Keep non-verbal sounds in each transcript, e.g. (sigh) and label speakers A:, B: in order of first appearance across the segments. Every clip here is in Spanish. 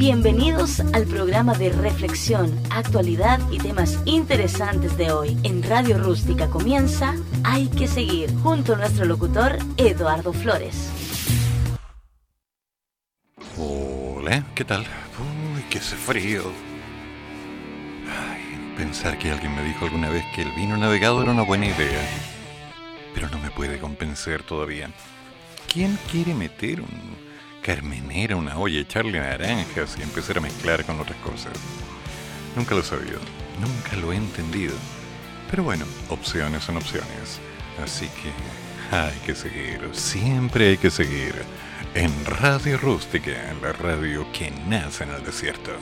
A: Bienvenidos al programa de reflexión, actualidad y temas interesantes de hoy. En Radio Rústica comienza Hay que seguir, junto a nuestro locutor Eduardo Flores.
B: Hola, ¿qué tal? Uy, qué hace frío. Ay, pensar que alguien me dijo alguna vez que el vino navegado era una buena idea. Pero no me puede convencer todavía. ¿Quién quiere meter un carmenera, una olla, echarle naranjas y empezar a mezclar con otras cosas. Nunca lo he sabido, nunca lo he entendido. Pero bueno, opciones son opciones. Así que hay que seguir, siempre hay que seguir en Radio Rústica, la radio que nace en el desierto.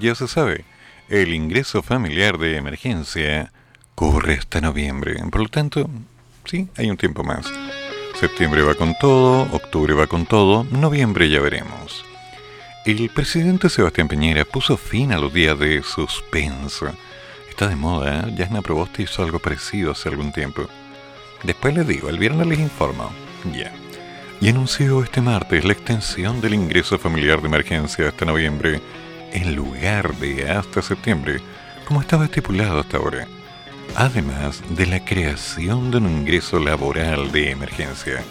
B: Ya se sabe, el ingreso familiar de emergencia corre hasta noviembre. Por lo tanto, sí, hay un tiempo más. Septiembre va con todo, octubre va con todo, noviembre ya veremos. El presidente Sebastián Peñera puso fin a los días de suspenso. Está de moda, ¿eh? Yasna Proboste hizo algo parecido hace algún tiempo. Después les digo, el viernes les informo. Ya.
C: y anunció este martes la extensión del ingreso familiar de emergencia hasta noviembre en lugar de hasta septiembre, como estaba estipulado hasta ahora, además de la creación de un ingreso laboral de emergencia.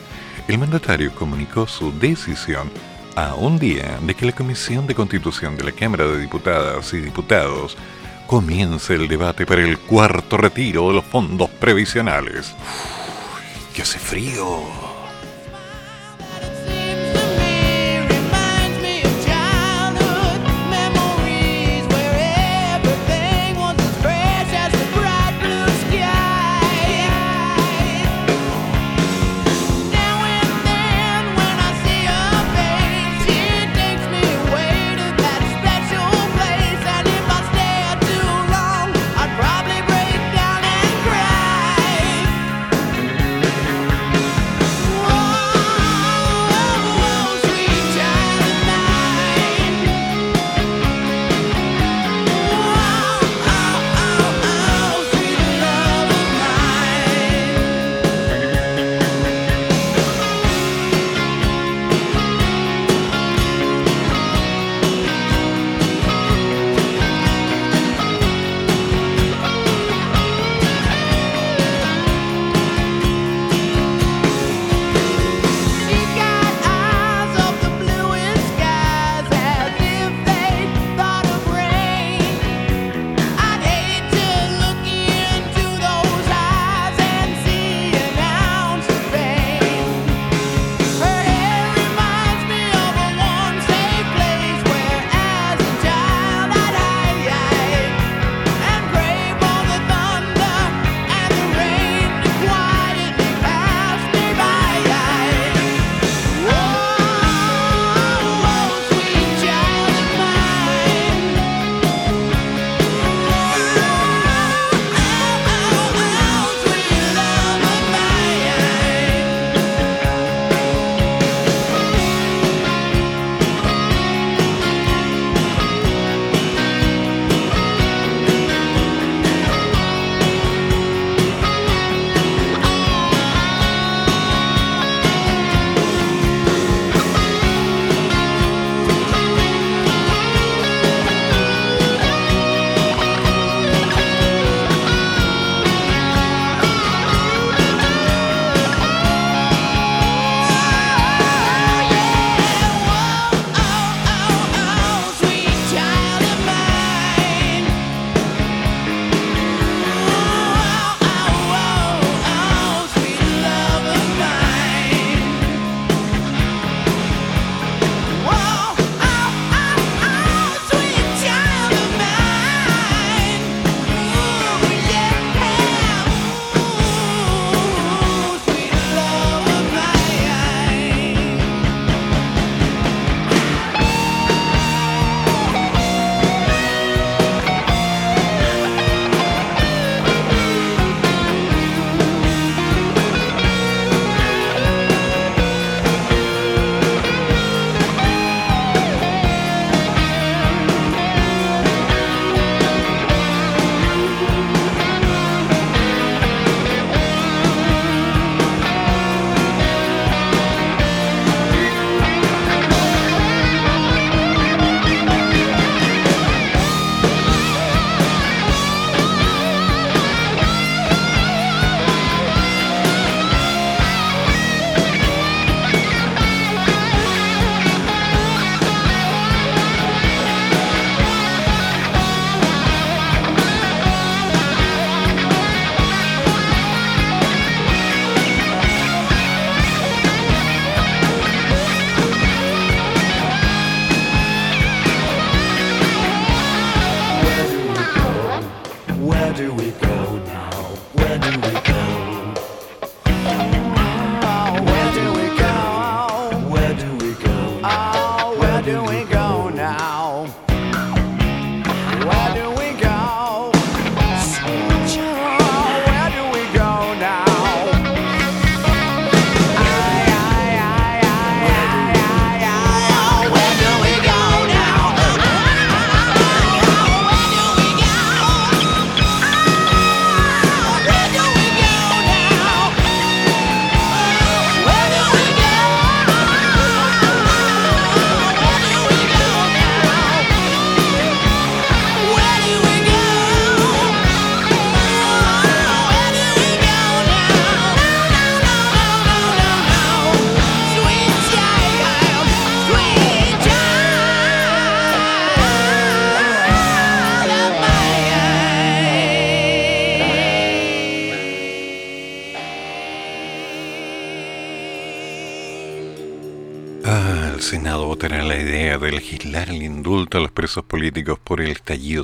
C: El mandatario comunicó su decisión a un día de que la Comisión de Constitución de la Cámara de Diputadas y Diputados comience el debate para el cuarto retiro de los fondos previsionales. ¡Qué hace frío!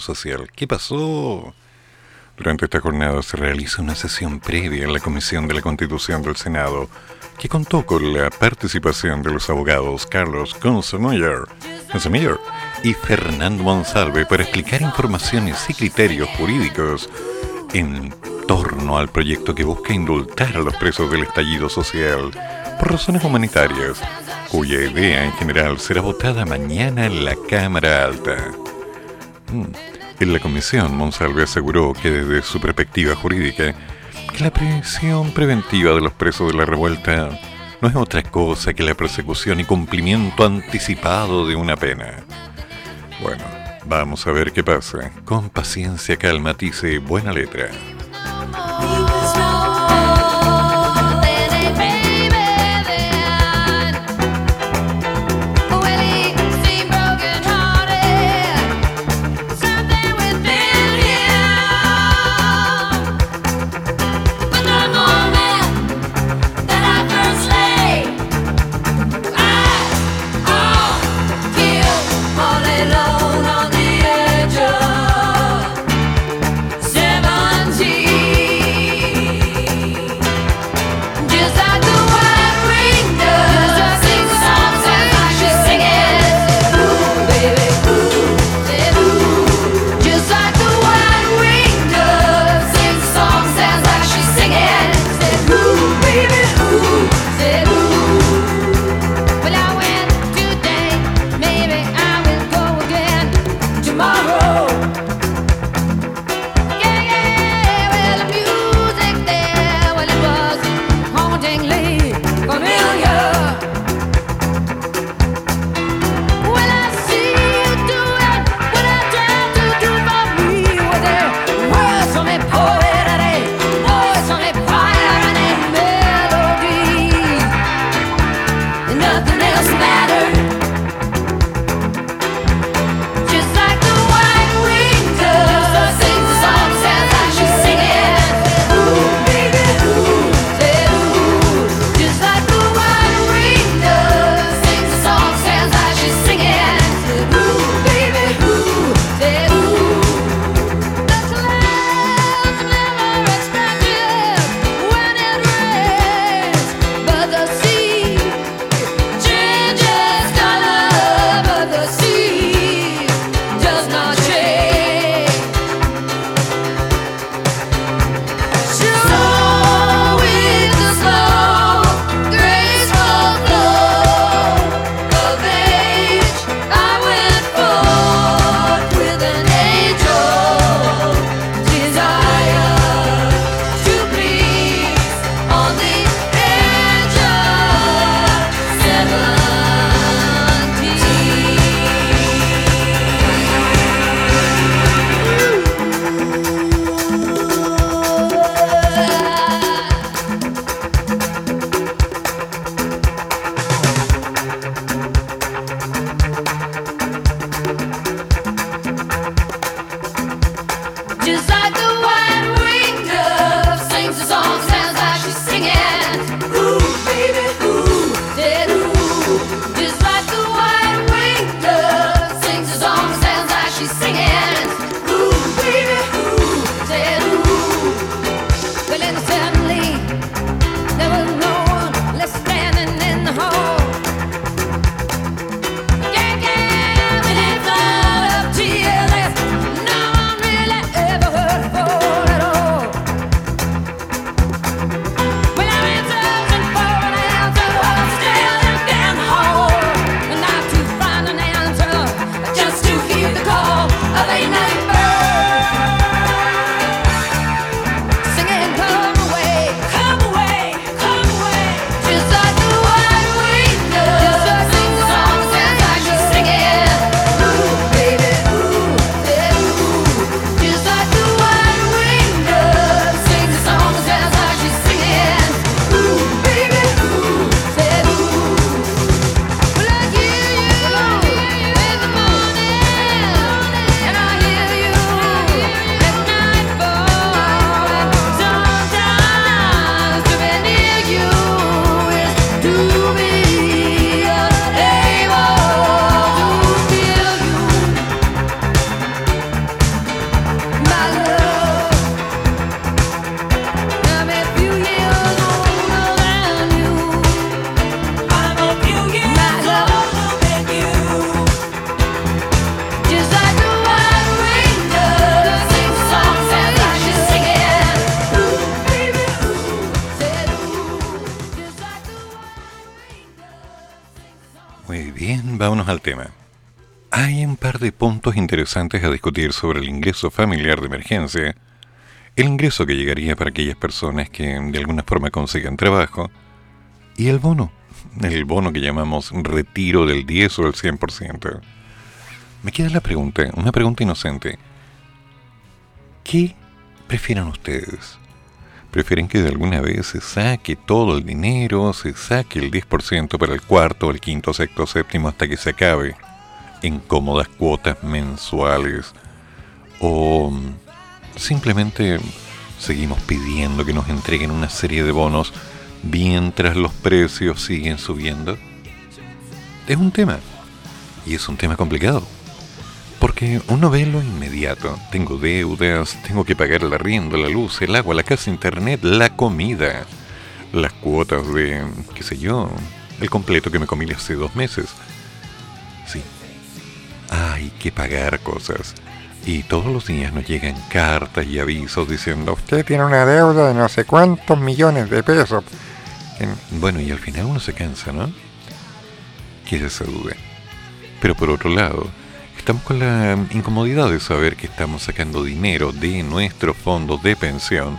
C: Social. ¿Qué pasó? Durante esta jornada se realiza una sesión previa en la Comisión de la Constitución del Senado que contó con la participación de los abogados Carlos Consemiller y Fernando Monsalve para explicar informaciones y criterios jurídicos en torno al proyecto que busca indultar a los presos del estallido social por razones humanitarias, cuya idea en general será votada mañana en la Cámara Alta. Mm. En la comisión, Monsalve aseguró que desde su perspectiva jurídica, que la prisión preventiva de los presos de la revuelta no es otra cosa que la persecución y cumplimiento anticipado de una pena. Bueno, vamos a ver qué pasa. Con paciencia, calma, dice buena letra. Puntos interesantes a discutir sobre el ingreso familiar de emergencia, el ingreso que llegaría para aquellas personas que de alguna forma consigan trabajo, y el bono, el bono que llamamos retiro del 10 o del 100%. Me queda la pregunta, una pregunta inocente. ¿Qué prefieren ustedes? ¿Prefieren que de alguna vez se saque todo el dinero, se saque el 10% para el cuarto, el quinto, sexto, séptimo hasta que se acabe? En cómodas cuotas mensuales o simplemente seguimos pidiendo que nos entreguen una serie de bonos mientras los precios siguen subiendo? Es un tema, y es un tema complicado, porque uno ve lo inmediato, tengo deudas, tengo que pagar el arriendo, la luz, el agua, la casa, internet, la comida, las cuotas de, qué sé yo, el completo que me comí hace dos meses. Sí, hay que pagar cosas. Y todos los días nos llegan cartas y avisos diciendo, usted tiene una deuda de no sé cuántos millones de pesos. Bueno, y al final uno se cansa, ¿no? Que se dude. Pero por otro lado, estamos con la incomodidad de saber que estamos sacando dinero de nuestros fondos de pensión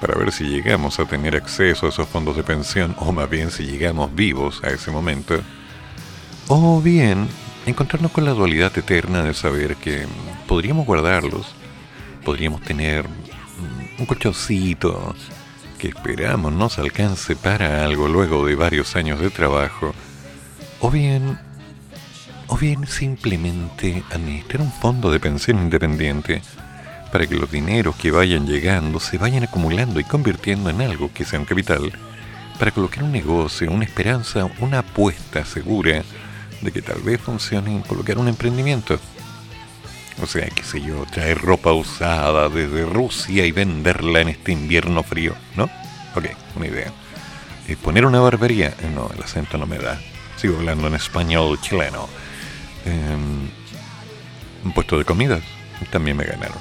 C: para ver si llegamos a tener acceso a esos fondos de pensión o más bien si llegamos vivos a ese momento. O bien encontrarnos con la dualidad eterna de saber que podríamos guardarlos, podríamos tener un colchoncito que esperamos nos alcance para algo luego de varios años de trabajo, o bien, o bien simplemente administrar un fondo de pensión independiente para que los dineros que vayan llegando se vayan acumulando y convirtiendo en algo que sea un capital, para colocar un negocio, una esperanza, una apuesta segura, de que tal vez funcione colocar un emprendimiento. O sea, qué sé yo, traer ropa usada desde Rusia y venderla en este invierno frío, ¿no? Ok, una idea. Eh, poner una barbería, eh, no, el acento no me da. Sigo hablando en español chileno. Em, un puesto de comidas, también me ganaron.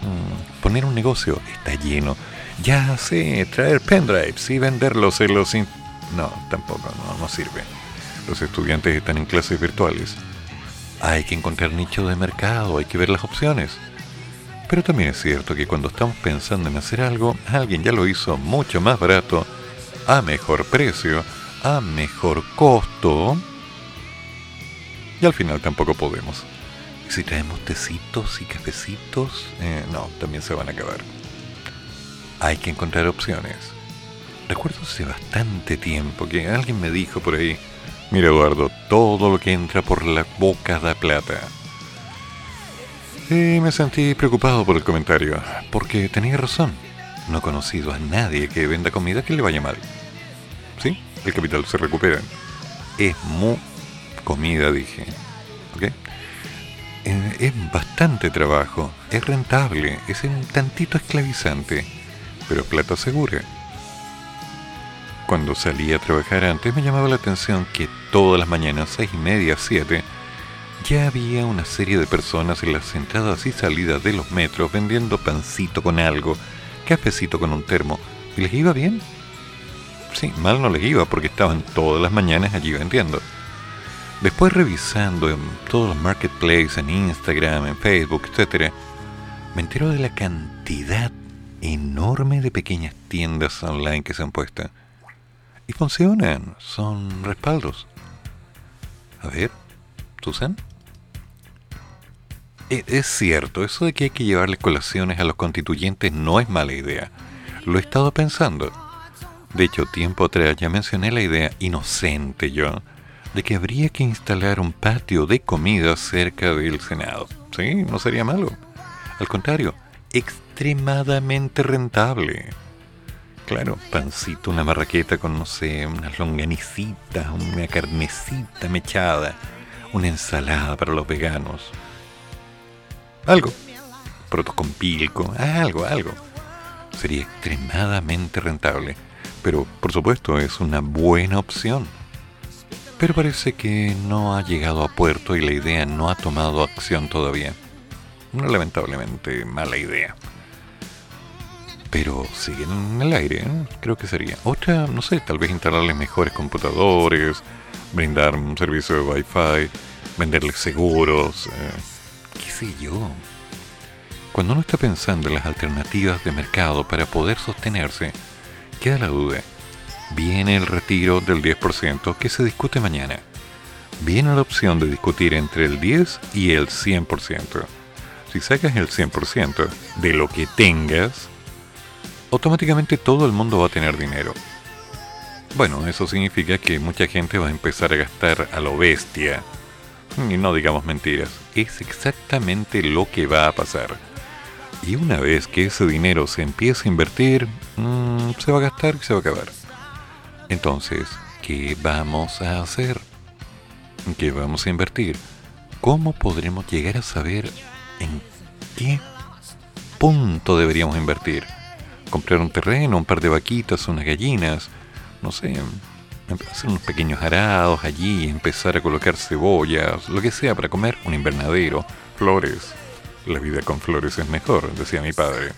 C: Mm, poner un negocio, está lleno. Ya sé, traer pendrives y venderlos en los... No, tampoco, no, no sirve los estudiantes están en clases virtuales. Hay que encontrar nicho de mercado, hay que ver las opciones. Pero también es cierto que cuando estamos pensando en hacer algo, alguien ya lo hizo mucho más barato, a mejor precio, a mejor costo. Y al final tampoco podemos. Si traemos tecitos y cafecitos, eh, no, también se van a acabar. Hay que encontrar opciones. Recuerdo hace bastante tiempo que alguien me dijo por ahí, Mira Eduardo, todo lo que entra por la boca da plata. Y me sentí preocupado por el comentario, porque tenía razón. No he conocido a nadie que venda comida que le vaya mal. ¿Sí? El capital se recupera. Es mu comida, dije. ¿Ok? Eh, es bastante trabajo, es rentable, es un tantito esclavizante, pero plata segura cuando salía a trabajar antes me llamaba la atención que todas las mañanas, seis y media, siete, ya había una serie de personas en las entradas y salidas de los metros vendiendo pancito con algo, cafecito con un termo. ¿Y les iba bien? Sí, mal no les iba porque estaban todas las mañanas allí vendiendo. Después revisando en todos los marketplaces, en Instagram, en Facebook, etc., me entero de la cantidad enorme de pequeñas tiendas online que se han puesto y funcionan, son respaldos. A ver, ¿Susan? E, es cierto, eso de que hay que llevarle colaciones a los constituyentes no es mala idea. Lo he estado pensando. De hecho, tiempo atrás ya mencioné la idea inocente yo de que habría que instalar un patio de comida cerca del Senado. Sí, no sería malo. Al contrario, extremadamente rentable. Claro, pancito, una marraqueta con, no sé, unas longanicitas, una carnecita mechada, una ensalada para los veganos. Algo. Protos con pilco, algo, algo. Sería extremadamente rentable. Pero, por supuesto, es una buena opción. Pero parece que no ha llegado a puerto y la idea no ha tomado acción todavía. Una lamentablemente mala idea. Pero siguen en el aire, ¿eh? creo que sería. Otra, no sé, tal vez instalarles mejores computadores, brindar un servicio de Wi-Fi, venderles seguros, eh, qué sé yo. Cuando uno está pensando en las alternativas de mercado para poder sostenerse, queda la duda. Viene el retiro del 10% que se discute mañana. Viene la opción de discutir entre el 10 y el 100%. Si sacas el 100% de lo que tengas, automáticamente todo el mundo va a tener dinero. Bueno, eso significa que mucha gente va a empezar a gastar a lo bestia. Y no digamos mentiras, es exactamente lo que va a pasar. Y una vez que ese dinero se empiece a invertir, mm, se va a gastar y se va a acabar. Entonces, ¿qué vamos a hacer? ¿Qué vamos a invertir? ¿Cómo podremos llegar a saber en qué punto deberíamos invertir? Comprar un terreno, un par de vaquitas, unas gallinas, no sé, hacer unos pequeños arados allí, empezar a colocar cebollas, lo que sea para comer, un invernadero, flores. La vida con flores es mejor, decía mi padre.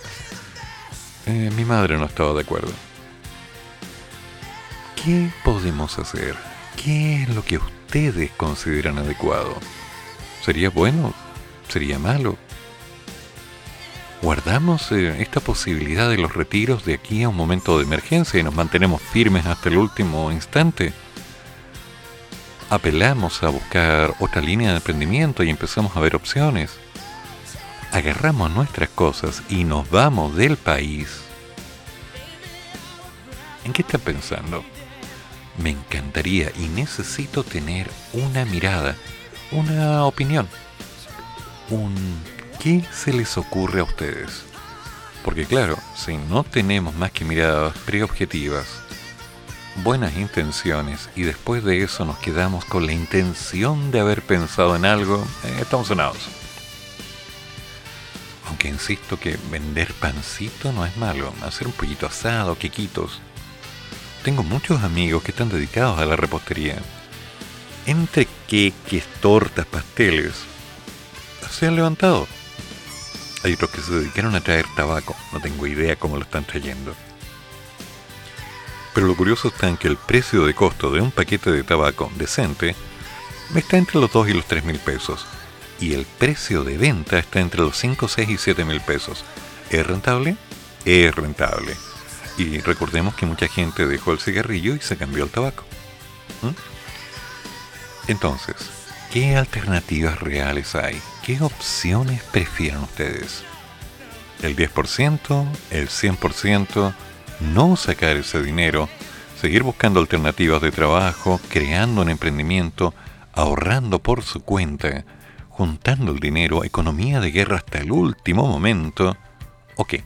C: Eh, mi madre no estaba de acuerdo. ¿Qué podemos hacer? ¿Qué es lo que ustedes consideran adecuado? ¿Sería bueno? ¿Sería malo? Guardamos eh, esta posibilidad de los retiros de aquí a un momento de emergencia y nos mantenemos firmes hasta el último instante. Apelamos a buscar otra línea de emprendimiento y empezamos a ver opciones. Agarramos nuestras cosas y nos vamos del país. ¿En qué está pensando? Me encantaría y necesito tener una mirada, una opinión, un ¿Qué se les ocurre a ustedes? Porque claro, si no tenemos más que miradas preobjetivas, buenas intenciones y después de eso nos quedamos con la intención de haber pensado en algo, eh, estamos sonados. Aunque insisto que vender pancito no es malo, hacer un pollito asado, quequitos. Tengo muchos amigos que están dedicados a la repostería. Entre queques, tortas, pasteles, se han levantado hay otros que se dedicaron a traer tabaco. No tengo idea cómo lo están trayendo. Pero lo curioso está en que el precio de costo de un paquete de tabaco decente está entre los 2 y los 3 mil pesos. Y el precio de venta está entre los 5, 6 y 7 mil pesos. ¿Es rentable? Es rentable. Y recordemos que mucha gente dejó el cigarrillo y se cambió al tabaco. ¿Mm? Entonces, ¿qué alternativas reales hay? ¿Qué opciones prefieren ustedes? ¿El 10%? ¿El 100%? ¿No sacar ese dinero? ¿Seguir buscando alternativas de trabajo? ¿Creando un emprendimiento? ¿Ahorrando por su cuenta? ¿Juntando el dinero? ¿Economía de guerra hasta el último momento? ¿O qué?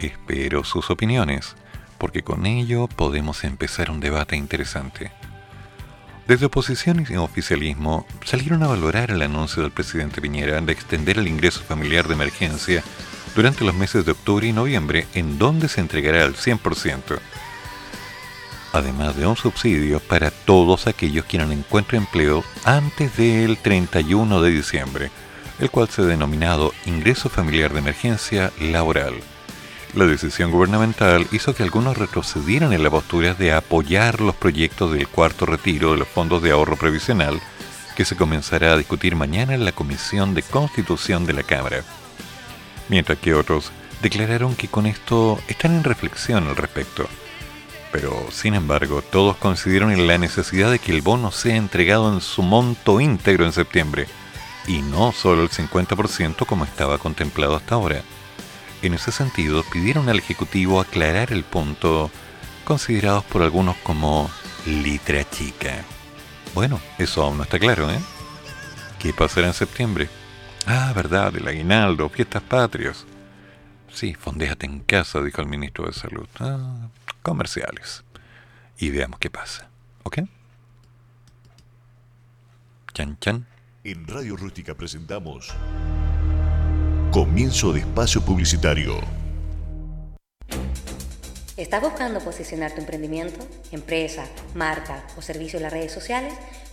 C: Espero sus opiniones, porque con ello podemos empezar un debate interesante. Desde oposición y oficialismo salieron a valorar el anuncio del presidente Piñera de extender el ingreso familiar de emergencia durante los meses de octubre y noviembre, en donde se entregará al 100%, además de un subsidio para todos aquellos quienes encuentren empleo antes del 31 de diciembre, el cual se ha denominado Ingreso Familiar de Emergencia Laboral. La decisión gubernamental hizo que algunos retrocedieran en la postura de apoyar los proyectos del cuarto retiro de los fondos de ahorro previsional que se comenzará a discutir mañana en la Comisión de Constitución de la Cámara. Mientras que otros declararon que con esto están en reflexión al respecto. Pero, sin embargo, todos coincidieron en la necesidad de que el bono sea entregado en su monto íntegro en septiembre, y no solo el 50% como estaba contemplado hasta ahora. En ese sentido, pidieron al Ejecutivo aclarar el punto considerados por algunos como litra chica. Bueno, eso aún no está claro, ¿eh? ¿Qué pasará en septiembre? Ah, verdad, el aguinaldo, fiestas patrias. Sí, fondéate en casa, dijo el ministro de Salud. Ah, comerciales. Y veamos qué pasa. ¿Ok? Chan, chan.
D: En Radio Rústica presentamos Comienzo de espacio publicitario.
E: ¿Estás buscando posicionar tu emprendimiento, empresa, marca o servicio en las redes sociales?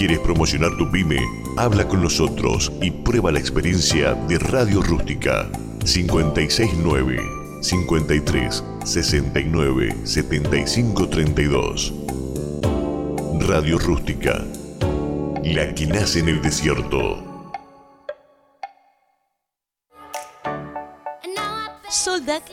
D: ¿Quieres promocionar tu pyme? Habla con nosotros y prueba la experiencia de Radio Rústica 569 53 69 75 32. Radio Rústica, la que nace en el desierto.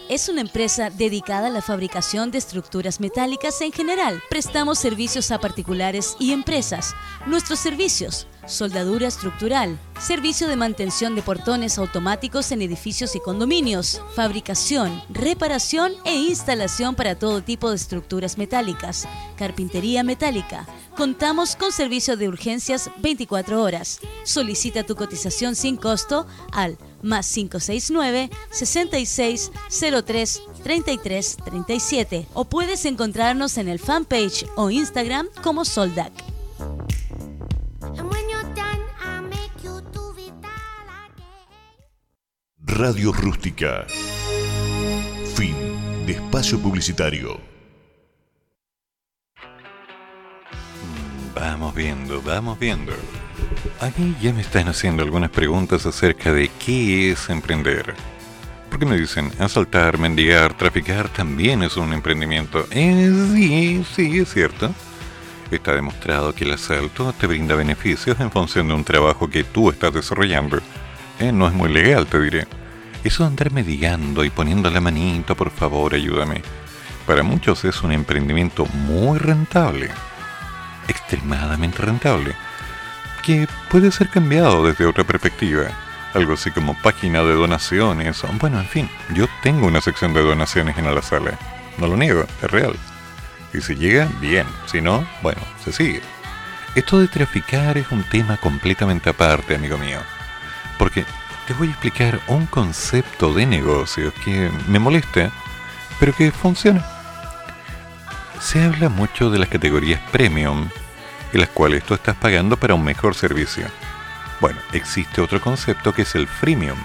A: Es una empresa dedicada a la fabricación de estructuras metálicas en general. Prestamos servicios a particulares y empresas. Nuestros servicios soldadura estructural, servicio de mantención de portones automáticos en edificios y condominios, fabricación, reparación e instalación para todo tipo de estructuras metálicas, carpintería metálica. Contamos con servicio de urgencias 24 horas. Solicita tu cotización sin costo al más 569 6603 3337 o puedes encontrarnos en el fanpage o Instagram como Soldac.
D: Radio Rústica. Fin de espacio publicitario.
C: Vamos viendo, vamos viendo. Aquí ya me están haciendo algunas preguntas acerca de qué es emprender. Porque me dicen, asaltar, mendigar, traficar también es un emprendimiento. Eh, sí, sí, es cierto. Está demostrado que el asalto te brinda beneficios en función de un trabajo que tú estás desarrollando. Eh, no es muy legal, te diré. Eso de andar mendigando y poniendo la manito, por favor, ayúdame. Para muchos es un emprendimiento muy rentable. Extremadamente rentable. Que puede ser cambiado desde otra perspectiva. Algo así como página de donaciones. Bueno, en fin, yo tengo una sección de donaciones en la sala. No lo niego, es real. Y si llega, bien. Si no, bueno, se sigue. Esto de traficar es un tema completamente aparte, amigo mío. Porque te voy a explicar un concepto de negocio que me molesta, pero que funciona. Se habla mucho de las categorías premium, en las cuales tú estás pagando para un mejor servicio. Bueno, existe otro concepto que es el freemium,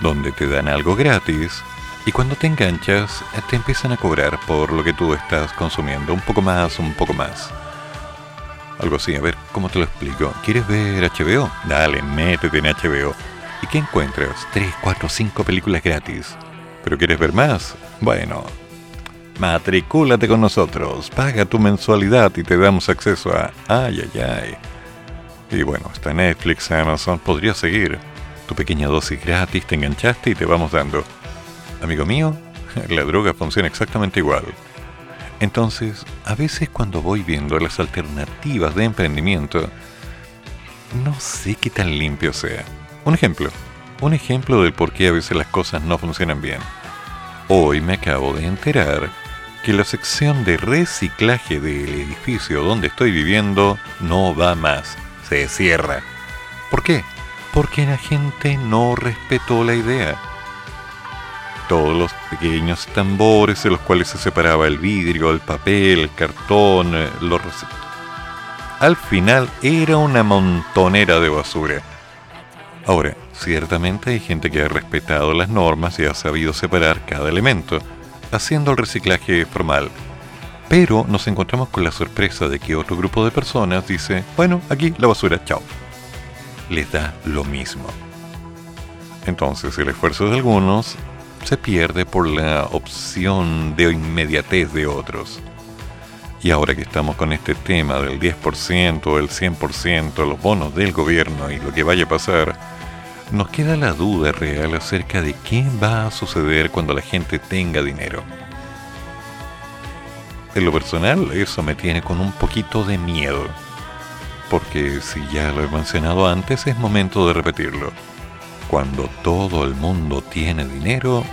C: donde te dan algo gratis y cuando te enganchas te empiezan a cobrar por lo que tú estás consumiendo, un poco más, un poco más. Algo así, a ver, ¿cómo te lo explico? ¿Quieres ver HBO? Dale, métete en HBO ¿Y qué encuentras? 3, 4, 5 películas gratis. ¿Pero quieres ver más? Bueno, matricúlate con nosotros, paga tu mensualidad y te damos acceso a... ¡Ay, ay, ay! Y bueno, está Netflix, Amazon, podría seguir. Tu pequeña dosis gratis, te enganchaste y te vamos dando. Amigo mío, (laughs) la droga funciona exactamente igual. Entonces, a veces cuando voy viendo las alternativas de emprendimiento, no sé qué tan limpio sea. Un ejemplo, un ejemplo del por qué a veces las cosas no funcionan bien. Hoy me acabo de enterar que la sección de reciclaje del edificio donde estoy viviendo no va más, se cierra. ¿Por qué? Porque la gente no respetó la idea. Todos los pequeños tambores en los cuales se separaba el vidrio, el papel, el cartón, eh, los Al final era una montonera de basura Ahora, ciertamente hay gente que ha respetado las normas y ha sabido separar cada elemento, haciendo el reciclaje formal. Pero nos encontramos con la sorpresa de que otro grupo de personas dice, bueno, aquí la basura, chao. Les da lo mismo. Entonces el esfuerzo de algunos se pierde por la opción de inmediatez de otros. Y ahora que estamos con este tema del 10%, el 100%, los bonos del gobierno y lo que vaya a pasar, nos queda la duda real acerca de qué va a suceder cuando la gente tenga dinero. En lo personal, eso me tiene con un poquito de miedo. Porque si ya lo he mencionado antes, es momento de repetirlo. Cuando todo el mundo tiene dinero,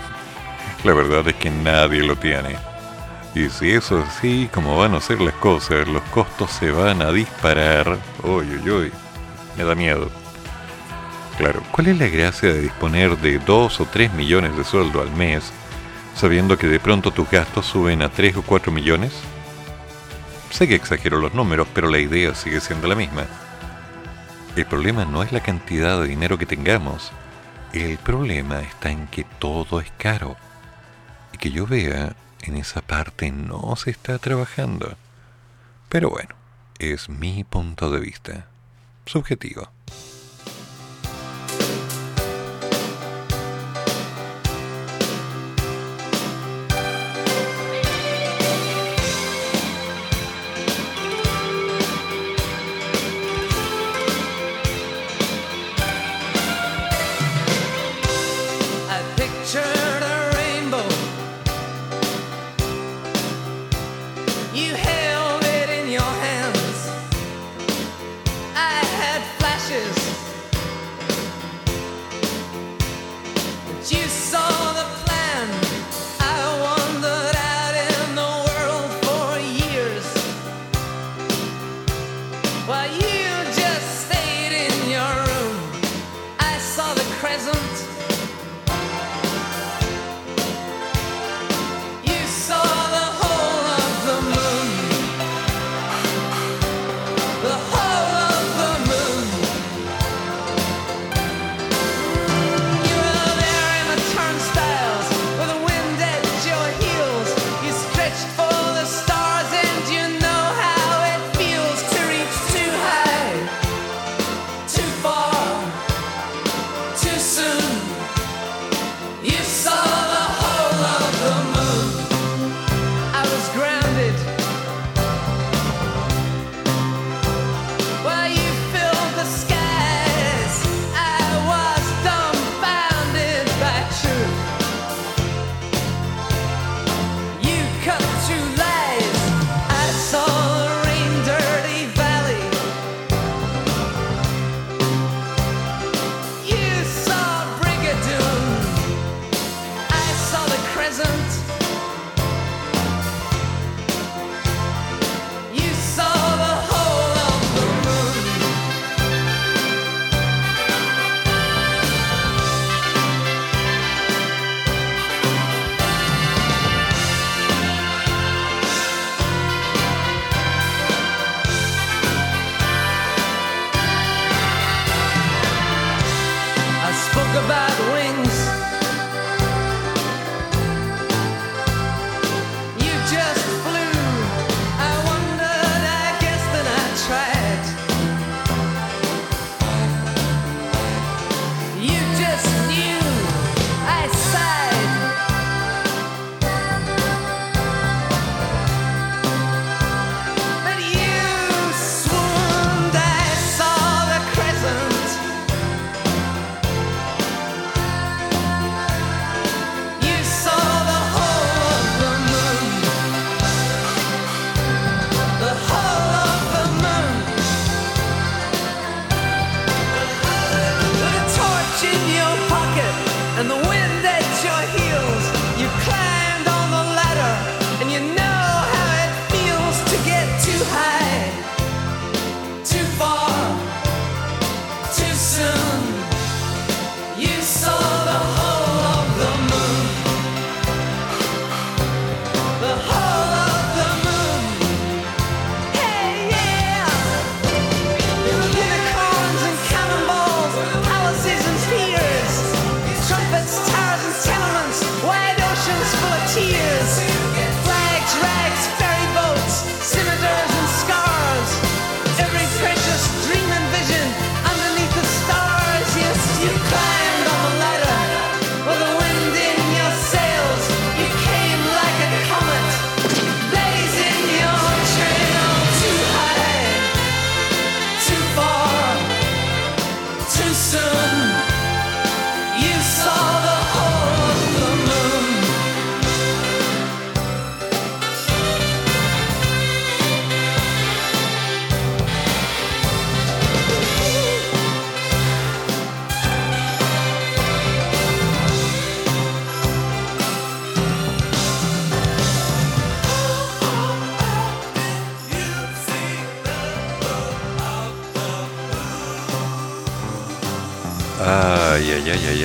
C: la verdad es que nadie lo tiene. Y si eso es así, como van a ser las cosas, los costos se van a disparar. Uy, uy, uy. Me da miedo. Claro, ¿cuál es la gracia de disponer de 2 o 3 millones de sueldo al mes sabiendo que de pronto tus gastos suben a 3 o 4 millones? Sé que exagero los números, pero la idea sigue siendo la misma. El problema no es la cantidad de dinero que tengamos, el problema está en que todo es caro y que yo vea en esa parte no se está trabajando. Pero bueno, es mi punto de vista, subjetivo.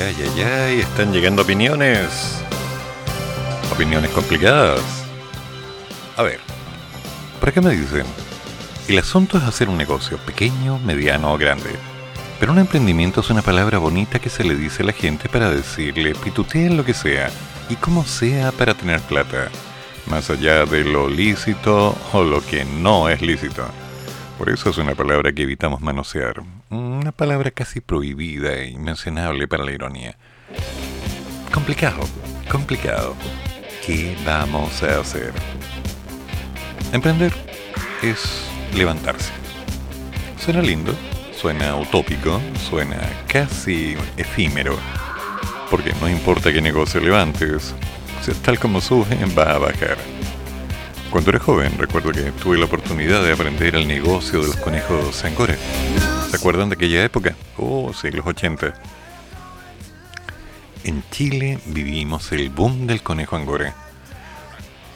C: Ay, ay, ay, están llegando opiniones. Opiniones complicadas. A ver, ¿para qué me dicen? El asunto es hacer un negocio, pequeño, mediano o grande. Pero un emprendimiento es una palabra bonita que se le dice a la gente para decirle pituteen lo que sea y como sea para tener plata, más allá de lo lícito o lo que no es lícito. Por eso es una palabra que evitamos manosear, una palabra casi prohibida e inmencionable para la ironía. Complicado, complicado. ¿Qué vamos a hacer? Emprender es levantarse. Suena lindo, suena utópico, suena casi efímero porque no importa qué negocio levantes, tal como sube, va a bajar. Cuando era joven, recuerdo que tuve la oportunidad de aprender el negocio de los conejos angora. ¿Se acuerdan de aquella época? Oh, sí, los 80. En Chile vivimos el boom del conejo angora.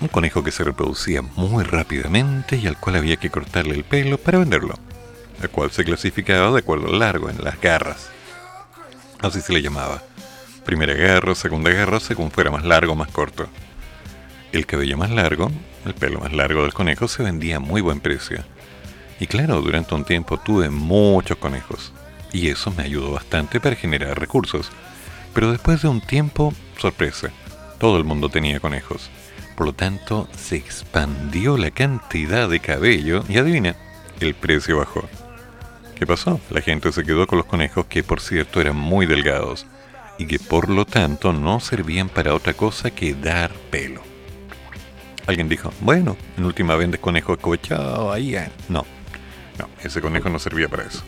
C: Un conejo que se reproducía muy rápidamente y al cual había que cortarle el pelo para venderlo, el cual se clasificaba de acuerdo al largo en las garras. Así se le llamaba primera garra, segunda garra, según fuera más largo o más corto. El cabello más largo, el pelo más largo del conejo se vendía a muy buen precio. Y claro, durante un tiempo tuve muchos conejos. Y eso me ayudó bastante para generar recursos. Pero después de un tiempo, sorpresa, todo el mundo tenía conejos. Por lo tanto, se expandió la cantidad de cabello y adivina, el precio bajó. ¿Qué pasó? La gente se quedó con los conejos que por cierto eran muy delgados y que por lo tanto no servían para otra cosa que dar pelo. Alguien dijo, bueno, en última vendes conejo escobechado ahí. Eh". No, no, ese conejo no servía para eso.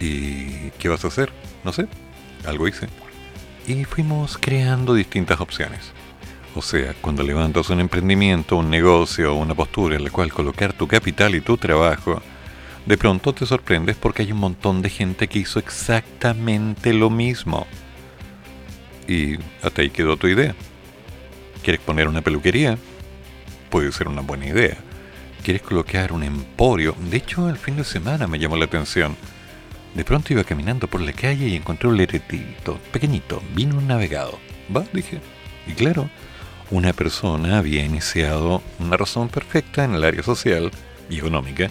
C: ¿Y qué vas a hacer? No sé, algo hice. Y fuimos creando distintas opciones. O sea, cuando levantas un emprendimiento, un negocio o una postura en la cual colocar tu capital y tu trabajo, de pronto te sorprendes porque hay un montón de gente que hizo exactamente lo mismo. Y hasta ahí quedó tu idea. ¿Quieres poner una peluquería? Puede ser una buena idea. ¿Quieres colocar un emporio? De hecho, el fin de semana me llamó la atención. De pronto iba caminando por la calle y encontré un letretito, pequeñito, vino un navegado. Va, dije. Y claro, una persona había iniciado una razón perfecta en el área social y económica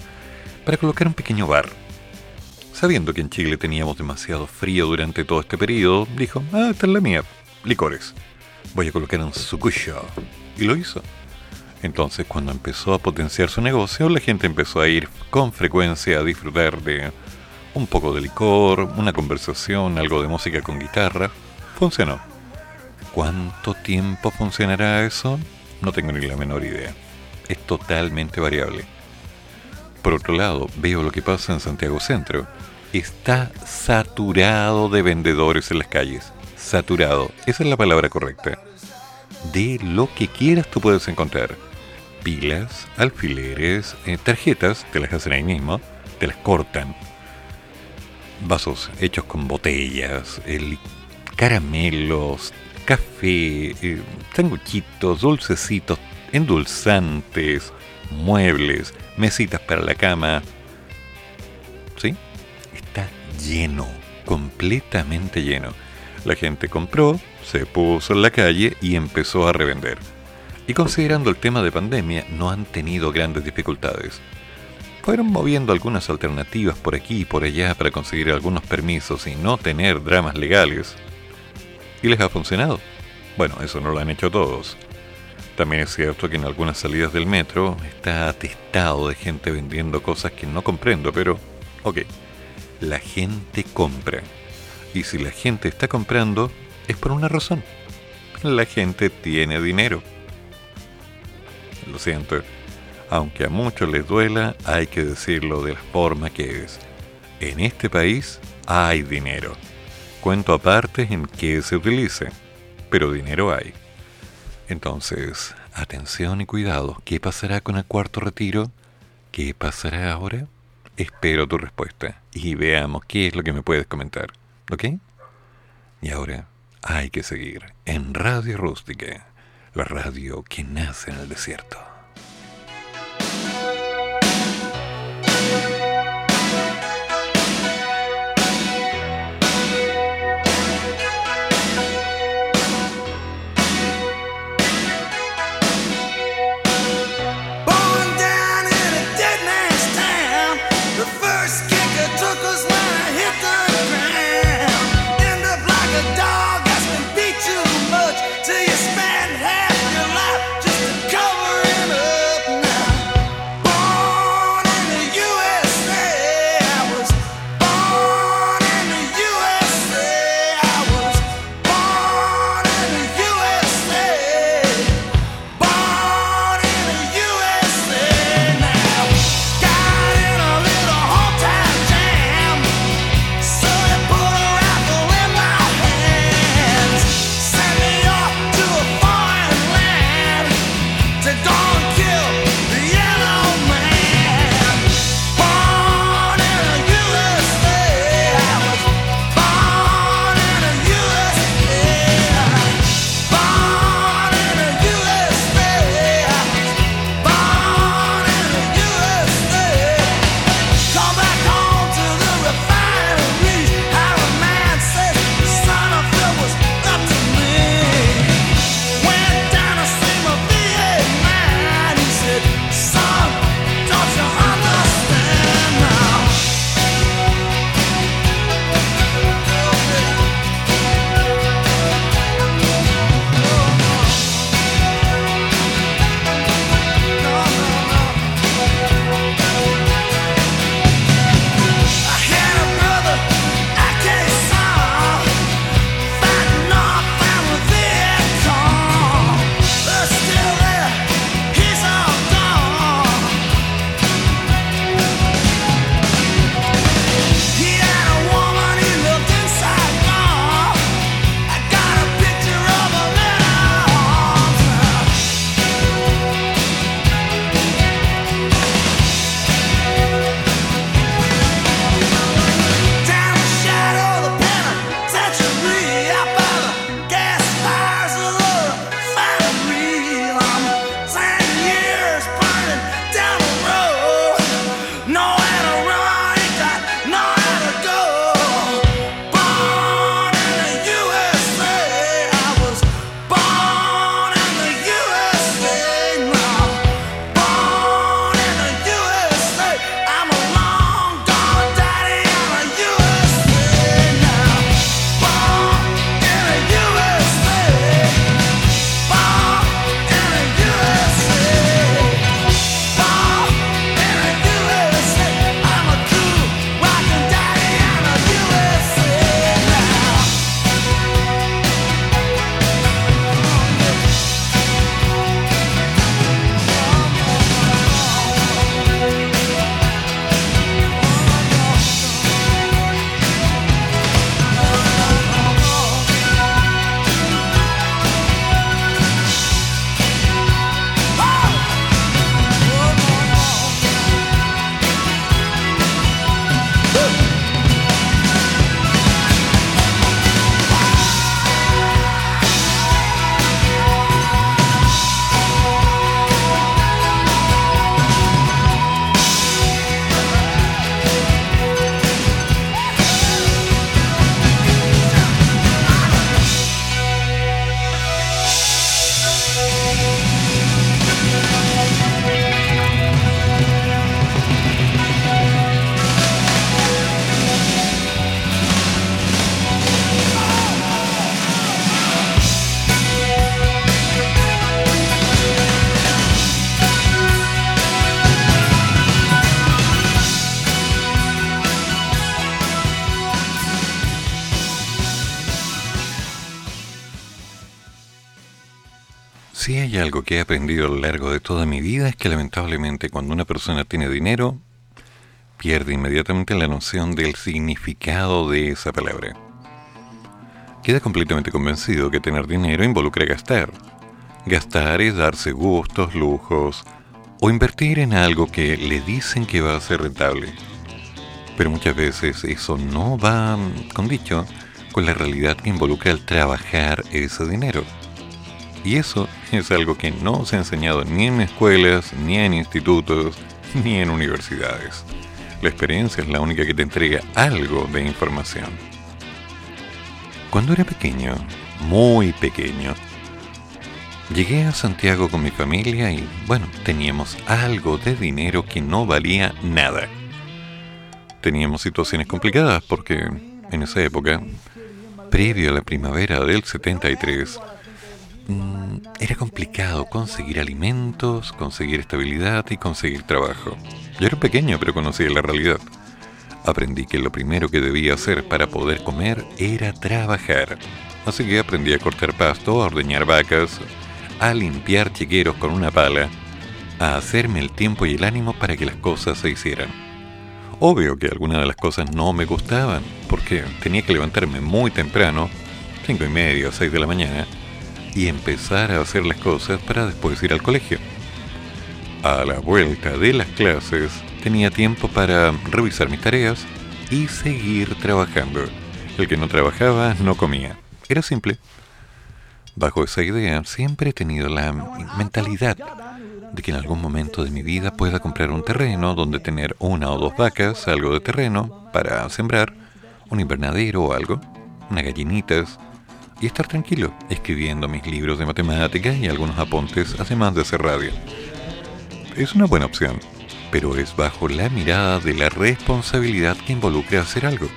C: para colocar un pequeño bar Sabiendo que en Chile teníamos demasiado frío durante todo este periodo, dijo, ah, esta es la mía, licores. Voy a colocar un sukusho. Y lo hizo. Entonces, cuando empezó a potenciar su negocio, la gente empezó a ir con frecuencia a disfrutar de un poco de licor, una conversación, algo de música con guitarra. Funcionó. ¿Cuánto tiempo funcionará eso? No tengo ni la menor idea. Es totalmente variable. Por otro lado, veo lo que pasa en Santiago Centro está saturado de vendedores en las calles. Saturado, esa es la palabra correcta. De lo que quieras tú puedes encontrar. Pilas, alfileres, eh, tarjetas, te las hacen ahí mismo, te las cortan. Vasos hechos con botellas, caramelos, café, eh, sanguchitos, dulcecitos, endulzantes, muebles, mesitas para la cama. ¿Sí? lleno, completamente lleno. La gente compró, se puso en la calle y empezó a revender. Y considerando el tema de pandemia, no han tenido grandes dificultades. Fueron moviendo algunas alternativas por aquí y por allá para conseguir algunos permisos y no tener dramas legales. Y les ha funcionado. Bueno, eso no lo han hecho todos. También es cierto que en algunas salidas del metro está atestado de gente vendiendo cosas que no comprendo, pero ok la gente compra. Y si la gente está comprando, es por una razón. La gente tiene dinero. Lo siento, aunque a muchos les duela, hay que decirlo de la forma que es. En este país hay dinero. Cuento aparte en qué se utilice, pero dinero hay. Entonces, atención y cuidado. ¿Qué pasará con el cuarto retiro? ¿Qué pasará ahora? Espero tu respuesta y veamos qué es lo que me puedes comentar. ¿Ok? Y ahora hay que seguir en Radio Rústica, la radio que nace en el desierto. Que he aprendido a lo largo de toda mi vida es que lamentablemente cuando una persona tiene dinero, pierde inmediatamente la noción del significado de esa palabra. Queda completamente convencido que tener dinero involucra gastar. Gastar es darse gustos, lujos o invertir en algo que le dicen que va a ser rentable. Pero muchas veces eso no va con dicho con la realidad que involucra el trabajar ese dinero. Y eso es algo que no se ha enseñado ni en escuelas, ni en institutos, ni en universidades. La experiencia es la única que te entrega algo de información. Cuando era pequeño, muy pequeño, llegué a Santiago con mi familia y, bueno, teníamos algo de dinero que no valía nada. Teníamos situaciones complicadas porque en esa época, previo a la primavera del 73, Mm, era complicado conseguir alimentos, conseguir estabilidad y conseguir trabajo. Yo era pequeño, pero conocía la realidad. Aprendí que lo primero que debía hacer para poder comer era trabajar. Así que aprendí a cortar pasto, a ordeñar vacas, a limpiar chiqueros con una pala, a hacerme el tiempo y el ánimo para que las cosas se hicieran. Obvio que algunas de las cosas no me gustaban, porque tenía que levantarme muy temprano, cinco y media o seis de la mañana, y empezar a hacer las cosas para después ir al colegio. A la vuelta de las clases tenía tiempo para revisar mis tareas y seguir trabajando. El que no trabajaba no comía. Era simple. Bajo esa idea siempre he tenido la mentalidad de que en algún momento de mi vida pueda comprar un terreno donde tener una o dos vacas, algo de terreno para sembrar, un invernadero o algo, unas gallinitas, y estar tranquilo, escribiendo mis libros de matemáticas y algunos apuntes, además de hacer radio. Es una buena opción, pero es bajo la mirada de la responsabilidad que involucra hacer algo.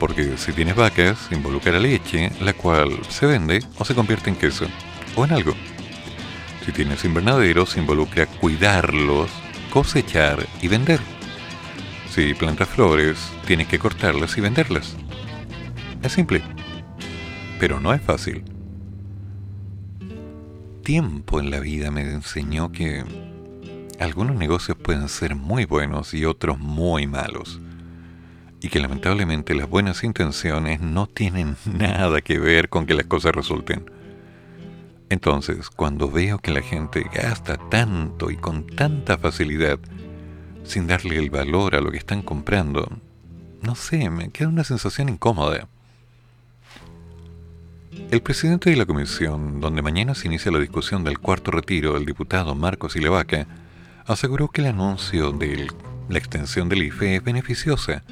C: Porque si tienes vacas, involucra leche, la cual se vende o se convierte en queso, o en algo. Si tienes invernaderos, involucra cuidarlos, cosechar y vender. Si plantas flores, tienes que cortarlas y venderlas. Es simple pero no es fácil. Tiempo en la vida me enseñó que algunos negocios pueden ser muy buenos y otros muy malos. Y que lamentablemente las buenas intenciones no tienen nada que ver con que las cosas resulten. Entonces, cuando veo que la gente gasta tanto y con tanta facilidad, sin darle el valor a lo que están comprando, no sé, me queda una sensación incómoda. El presidente de la comisión, donde mañana se inicia la discusión del cuarto retiro del diputado Marcos Ilevaca, aseguró que el anuncio de la extensión del IFE es beneficiosa,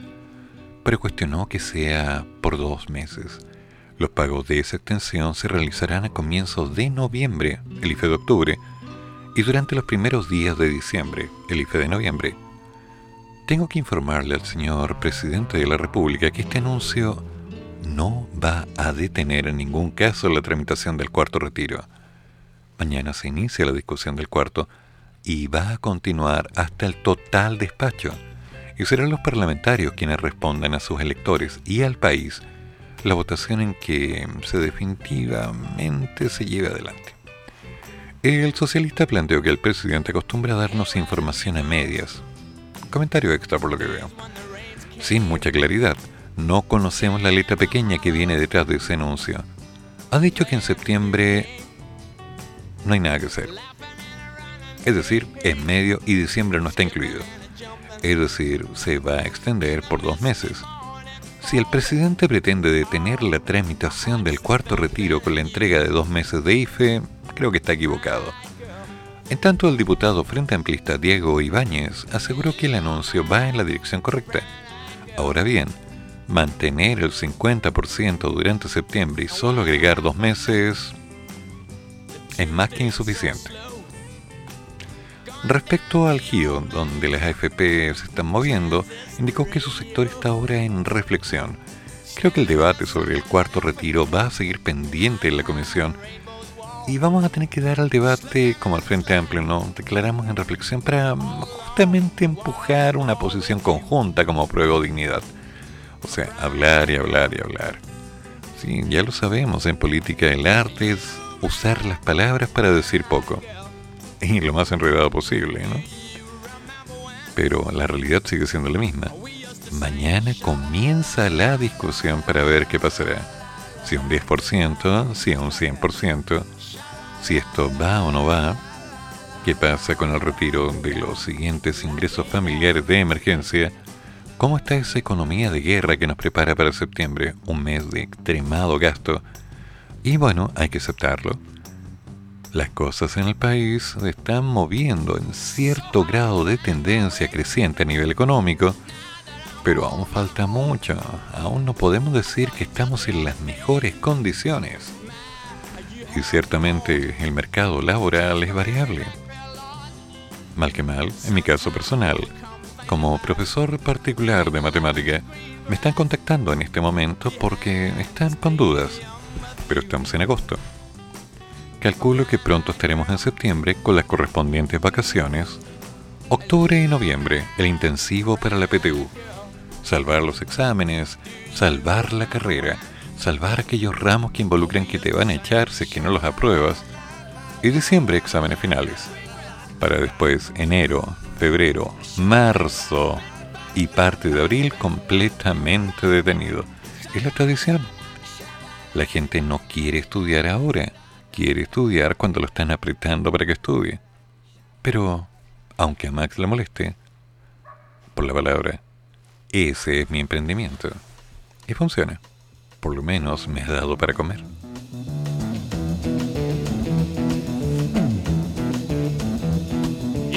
C: pero cuestionó que sea por dos meses. Los pagos de esa extensión se realizarán a comienzos de noviembre, el IFE de octubre, y durante los primeros días de diciembre, el IFE de noviembre. Tengo que informarle al señor presidente de la República que este anuncio no va a detener en ningún caso la tramitación del cuarto retiro. Mañana se inicia la discusión del cuarto y va a continuar hasta el total despacho. Y serán los parlamentarios quienes respondan a sus electores y al país la votación en que se definitivamente se lleve adelante. El socialista planteó que el presidente acostumbra a darnos información a medias. Comentario extra por lo que veo. Sin mucha claridad no conocemos la letra pequeña que viene detrás de ese anuncio. Ha dicho que en septiembre no hay nada que hacer. Es decir, en medio y diciembre no está incluido. Es decir, se va a extender por dos meses. Si el presidente pretende detener la tramitación del cuarto retiro con la entrega de dos meses de IFE, creo que está equivocado. En tanto, el diputado Frente Amplista Diego Ibáñez aseguró que el anuncio va en la dirección correcta. Ahora bien, mantener el 50% durante septiembre y solo agregar dos meses es más que insuficiente. Respecto al GIO, donde las AFP se están moviendo, indicó que su sector está ahora en reflexión. Creo que el debate sobre el cuarto retiro va a seguir pendiente en la comisión y vamos a tener que dar al debate, como al Frente Amplio, ¿no? Declaramos en reflexión para justamente empujar una posición conjunta como prueba de dignidad. O sea, hablar y hablar y hablar. Sí, ya lo sabemos, en política el arte es
F: usar las palabras para decir poco. Y lo más enredado posible, ¿no? Pero la realidad sigue siendo la misma. Mañana comienza la discusión para ver qué pasará. Si un 10%, si un 100%, si esto va o no va, qué pasa con el retiro de los siguientes ingresos familiares de emergencia, cómo está esa economía de guerra que nos prepara para septiembre, un mes de extremado gasto. Y bueno, hay que aceptarlo. Las cosas en el país están moviendo en cierto grado de tendencia creciente a nivel económico, pero aún falta mucho. Aún no podemos decir que estamos en las mejores condiciones. Y ciertamente el mercado laboral es variable. Mal que mal, en mi caso personal, como profesor particular de matemática, me están contactando en este momento porque están con dudas, pero estamos en agosto. Calculo que pronto estaremos en septiembre con las correspondientes vacaciones. Octubre y noviembre, el intensivo para la PTU. Salvar los exámenes, salvar la carrera, salvar aquellos ramos que involucran que te van a echar si que no los apruebas. Y diciembre, exámenes finales. Para después, enero, febrero, marzo y parte de abril completamente detenido. Es la tradición. La gente no quiere estudiar ahora quiere estudiar cuando lo están apretando para que estudie. Pero, aunque a Max le moleste, por la palabra, ese es mi emprendimiento. Y funciona. Por lo menos me ha dado para comer.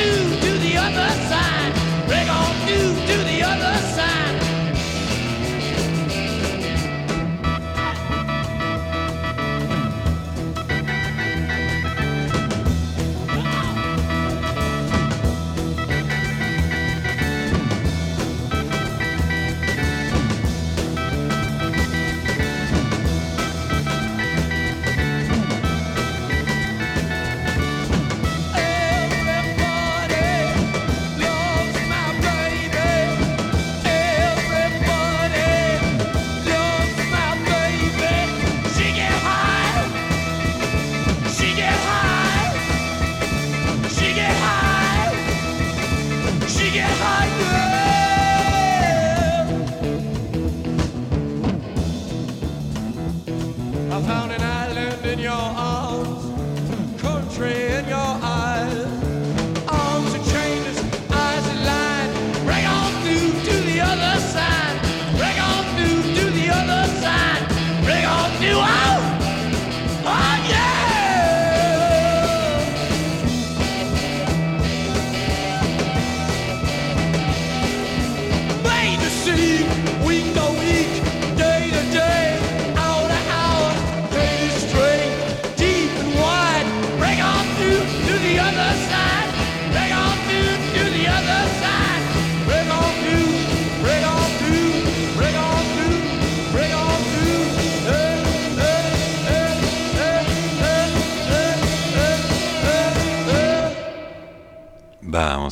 F: do to the other side.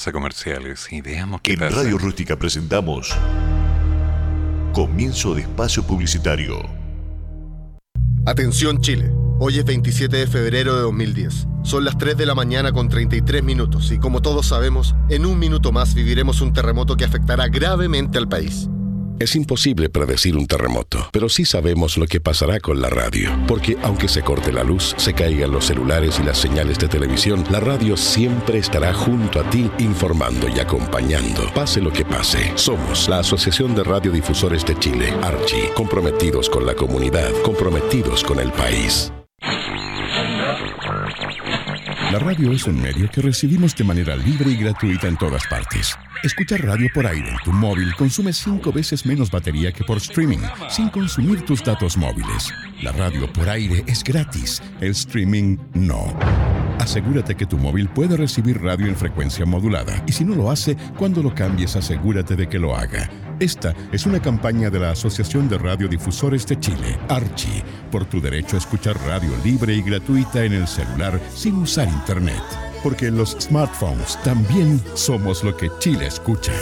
F: A comerciales y veamos qué
D: En Radio Rústica presentamos Comienzo de espacio publicitario.
G: Atención Chile. Hoy es 27 de febrero de 2010. Son las 3 de la mañana con 33 minutos y como todos sabemos, en un minuto más viviremos un terremoto que afectará gravemente al país.
H: Es imposible predecir un terremoto, pero sí sabemos lo que pasará con la radio, porque aunque se corte la luz, se caigan los celulares y las señales de televisión, la radio siempre estará junto a ti informando y acompañando, pase lo que pase. Somos la Asociación de Radiodifusores de Chile, Archi, comprometidos con la comunidad, comprometidos con el país.
I: La radio es un medio que recibimos de manera libre y gratuita en todas partes. Escuchar radio por aire en tu móvil consume cinco veces menos batería que por streaming, sin consumir tus datos móviles. La radio por aire es gratis, el streaming no. Asegúrate que tu móvil puede recibir radio en frecuencia modulada y si no lo hace, cuando lo cambies asegúrate de que lo haga. Esta es una campaña de la Asociación de Radiodifusores de Chile, Archi, por tu derecho a escuchar radio libre y gratuita en el celular sin usar internet. Porque los smartphones también somos lo que Chile escucha.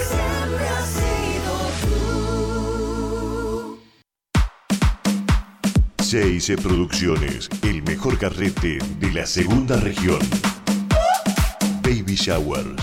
D: CIC Producciones, el mejor carrete de la segunda región. Baby showers,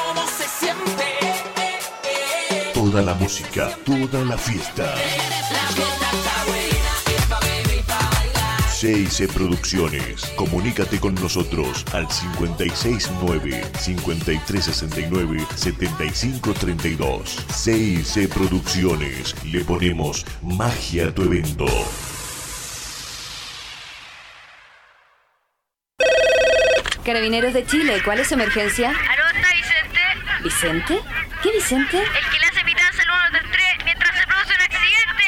D: Toda la música, toda la fiesta. CIC Producciones. Comunícate con nosotros al 569-5369-7532. CIC Producciones. Le ponemos magia a tu evento.
J: Carabineros de Chile, ¿cuál es su emergencia?
K: ¿Aló, está Vicente?
J: ¿Vicente? ¿Qué Vicente?
K: El que le hace pitanza al 123 mientras se produce un accidente.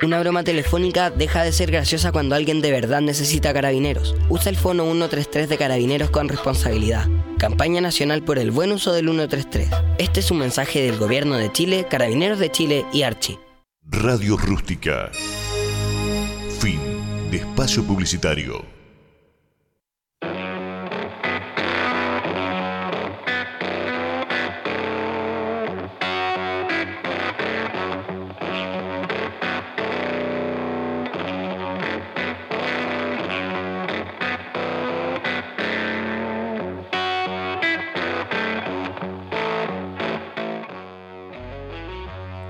L: Una broma telefónica deja de ser graciosa cuando alguien de verdad necesita carabineros. Usa el fono 133 de carabineros con responsabilidad. Campaña nacional por el buen uso del 133. Este es un mensaje del gobierno de Chile, Carabineros de Chile y Archi.
D: Radio Rústica. Fin de espacio publicitario.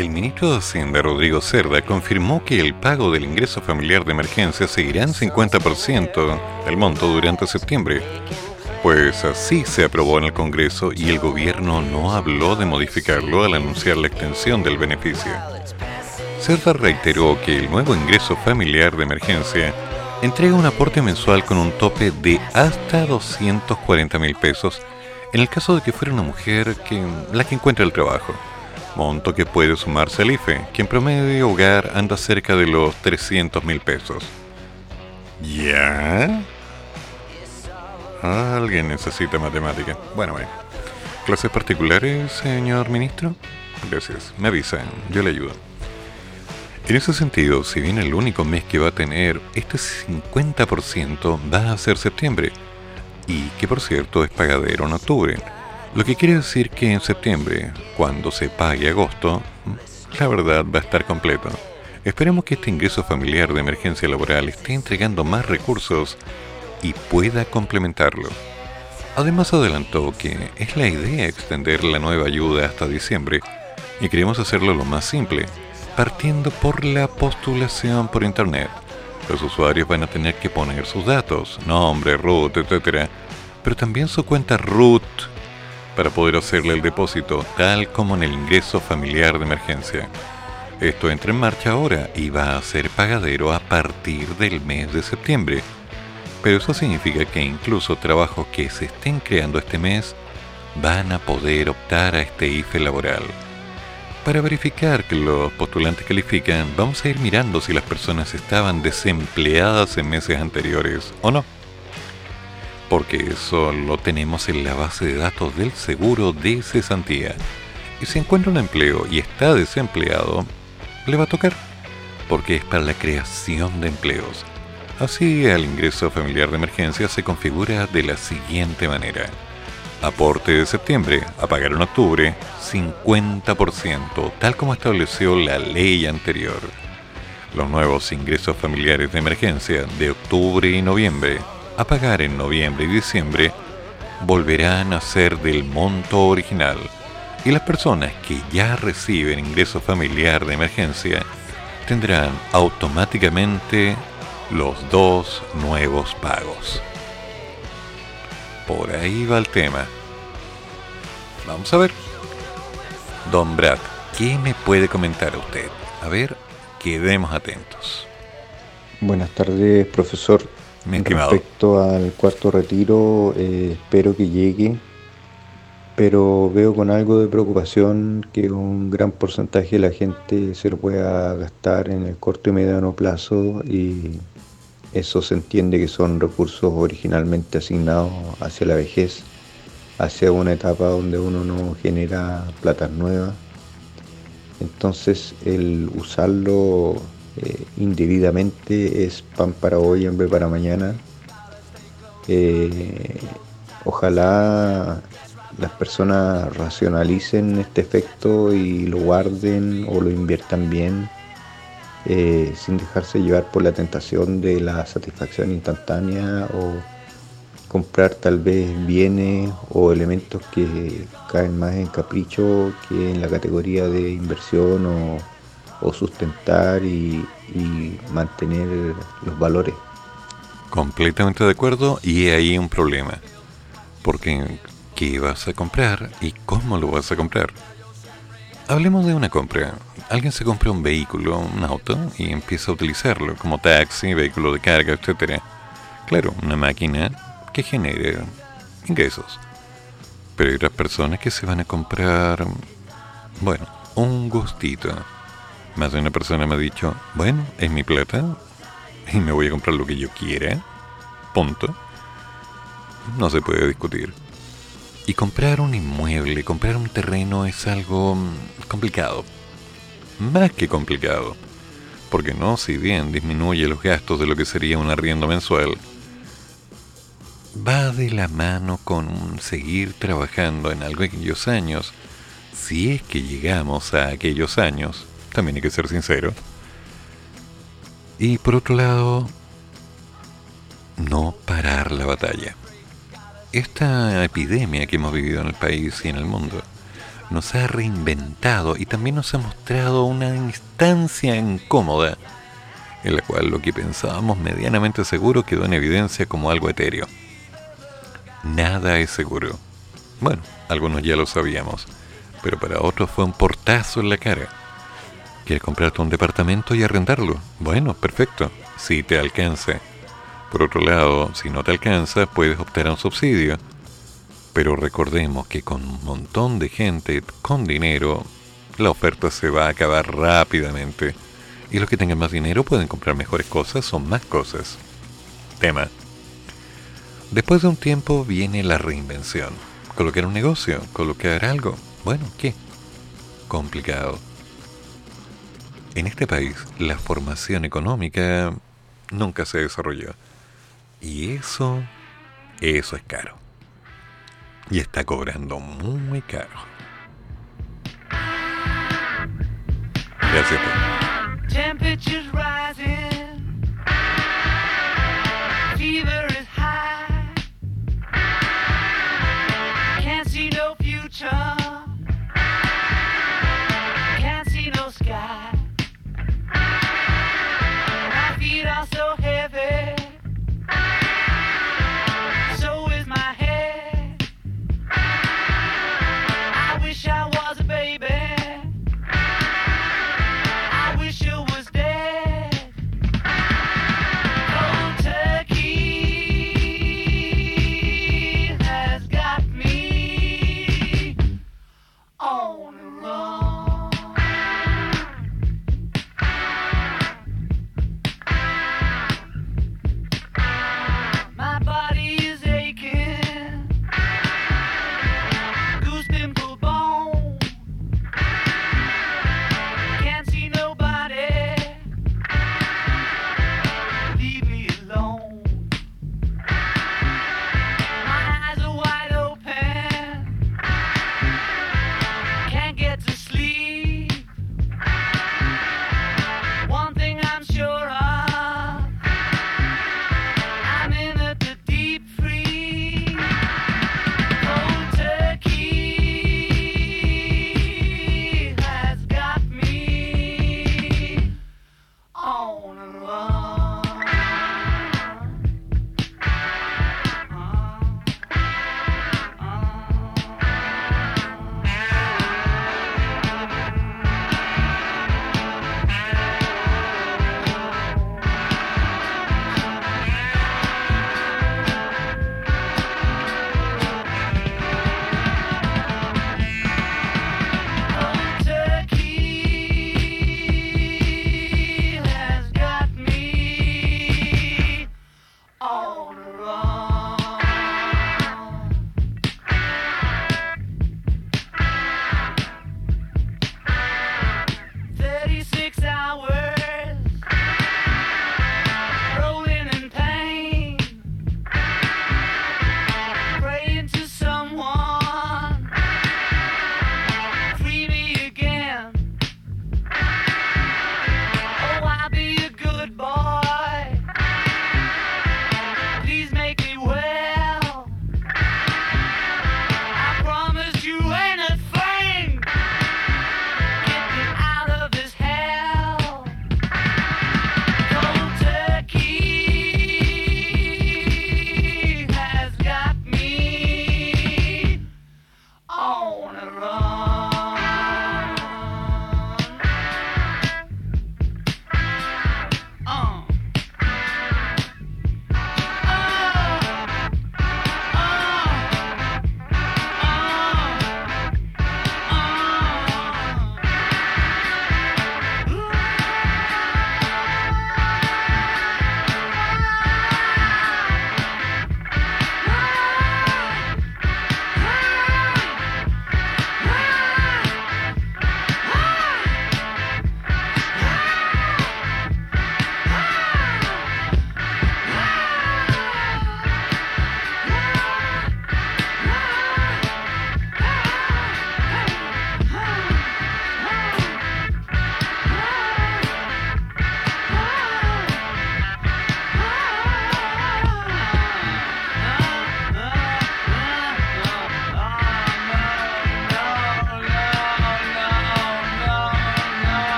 C: El ministro de Hacienda, Rodrigo Cerda, confirmó que el pago del ingreso familiar de emergencia seguirá en 50% del monto durante septiembre. Pues así se aprobó en el Congreso y el gobierno no habló de modificarlo al anunciar la extensión del beneficio. Cerda reiteró que el nuevo ingreso familiar de emergencia entrega un aporte mensual con un tope de hasta 240 mil pesos en el caso de que fuera una mujer que, la que encuentre el trabajo monto que puede sumarse al IFE, que en promedio hogar anda cerca de los 300 mil pesos. ¿Ya? Alguien necesita matemática. Bueno, bueno. ¿Clases particulares, señor ministro? Gracias. Me avisan, yo le ayudo. En ese sentido, si bien el único mes que va a tener este 50% va a ser septiembre, y que por cierto es pagadero en octubre, lo que quiere decir que en septiembre, cuando se pague agosto, la verdad va a estar completo. Esperemos que este ingreso familiar de emergencia laboral esté entregando más recursos y pueda complementarlo. Además adelantó que es la idea extender la nueva ayuda hasta diciembre y queremos hacerlo lo más simple, partiendo por la postulación por internet. Los usuarios van a tener que poner sus datos, nombre, root, etc., pero también su cuenta root para poder hacerle el depósito, tal como en el ingreso familiar de emergencia. Esto entra en marcha ahora y va a ser pagadero a partir del mes de septiembre. Pero eso significa que incluso trabajos que se estén creando este mes van a poder optar a este IFE laboral. Para verificar que los postulantes califican, vamos a ir mirando si las personas estaban desempleadas en meses anteriores o no porque eso lo tenemos en la base de datos del seguro de cesantía. Y si encuentra un empleo y está desempleado, le va a tocar, porque es para la creación de empleos. Así, el ingreso familiar de emergencia se configura de la siguiente manera. Aporte de septiembre, a pagar en octubre, 50%, tal como estableció la ley anterior. Los nuevos ingresos familiares de emergencia de octubre y noviembre, a pagar en noviembre y diciembre volverán a ser del monto original, Y las personas que ya reciben ingreso familiar de emergencia tendrán automáticamente los dos nuevos pagos. Por ahí va el tema. Vamos a ver. Don Brad, ¿qué me puede comentar usted? A ver, quedemos atentos.
M: Buenas tardes, profesor. Respecto al cuarto retiro, eh, espero que llegue, pero veo con algo de preocupación que un gran porcentaje de la gente se lo pueda gastar en el corto y mediano plazo y eso se entiende que son recursos originalmente asignados hacia la vejez, hacia una etapa donde uno no genera platas nuevas. Entonces el usarlo eh, indebidamente es pan para hoy, hambre para mañana. Eh, ojalá las personas racionalicen este efecto y lo guarden o lo inviertan bien, eh, sin dejarse llevar por la tentación de la satisfacción instantánea o comprar tal vez bienes o elementos que caen más en capricho que en la categoría de inversión o o sustentar y, mantener los valores.
C: Completamente de acuerdo y ahí un problema. Porque ¿qué vas a comprar y cómo lo vas a comprar? Hablemos de una compra. Alguien se compra un vehículo, un auto, y empieza a utilizarlo como taxi, vehículo de carga, etc. Claro, una máquina que genere ingresos. Pero hay otras personas que se van a comprar, bueno, un gustito más de una persona me ha dicho, bueno, es mi plata y me voy a comprar lo que yo quiera. Punto. No se puede discutir. Y comprar un inmueble, comprar un terreno es algo mm, complicado. Más que complicado. Porque no, si bien disminuye los gastos de lo que sería un arriendo mensual, va de la mano con seguir trabajando en algo aquellos años, si es que llegamos a aquellos años, también hay que ser sincero. Y por otro lado, no parar la batalla. Esta epidemia que hemos vivido en el país y en el mundo nos ha reinventado y también nos ha mostrado una instancia incómoda en la cual lo que pensábamos medianamente seguro quedó en evidencia como algo etéreo. Nada es seguro. Bueno, algunos ya lo sabíamos, pero para otros fue un portazo en la cara. ¿Quieres comprarte un departamento y arrendarlo? Bueno, perfecto, si te alcanza. Por otro lado, si no te alcanza, puedes optar a un subsidio. Pero recordemos que con un montón de gente con dinero, la oferta se va a acabar rápidamente. Y los que tengan más dinero pueden comprar mejores cosas o más cosas. Tema. Después de un tiempo viene la reinvención. Colocar un negocio, colocar algo. Bueno, ¿qué? Complicado en este país la formación económica nunca se desarrolló. Y eso, eso es caro. Y está cobrando muy caro. Gracias.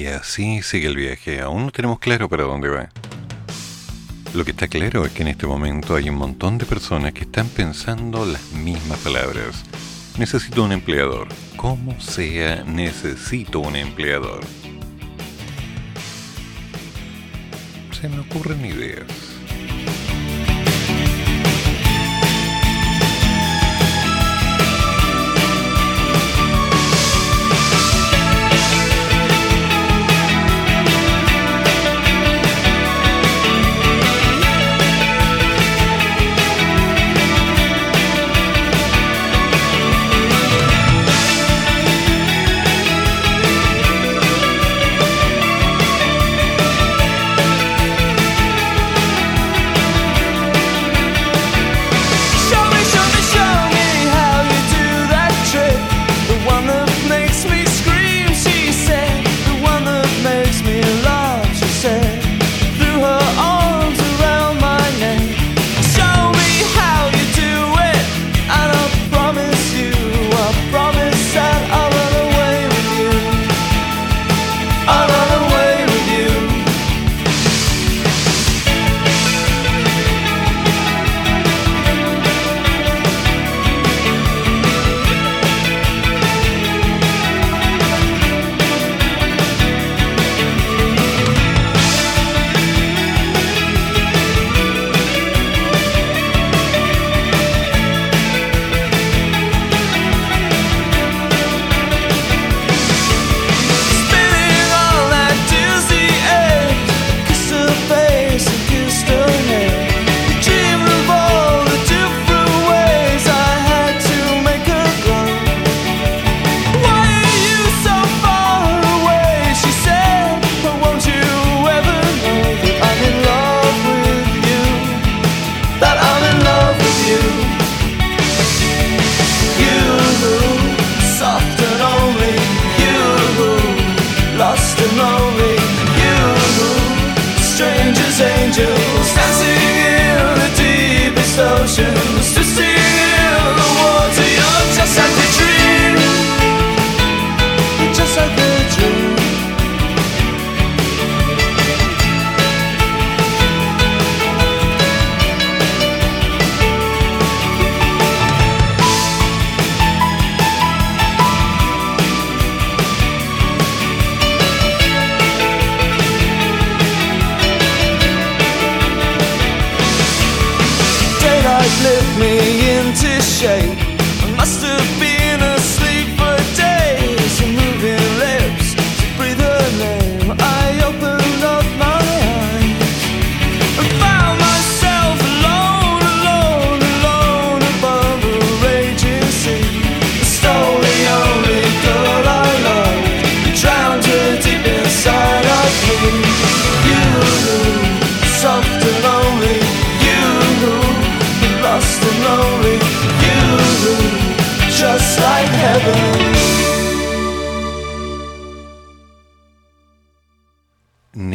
C: Y así sigue el viaje. Aún no tenemos claro para dónde va. Lo que está claro es que en este momento hay un montón de personas que están pensando las mismas palabras. Necesito un empleador. Como sea, necesito un empleador. Se me ocurren ideas.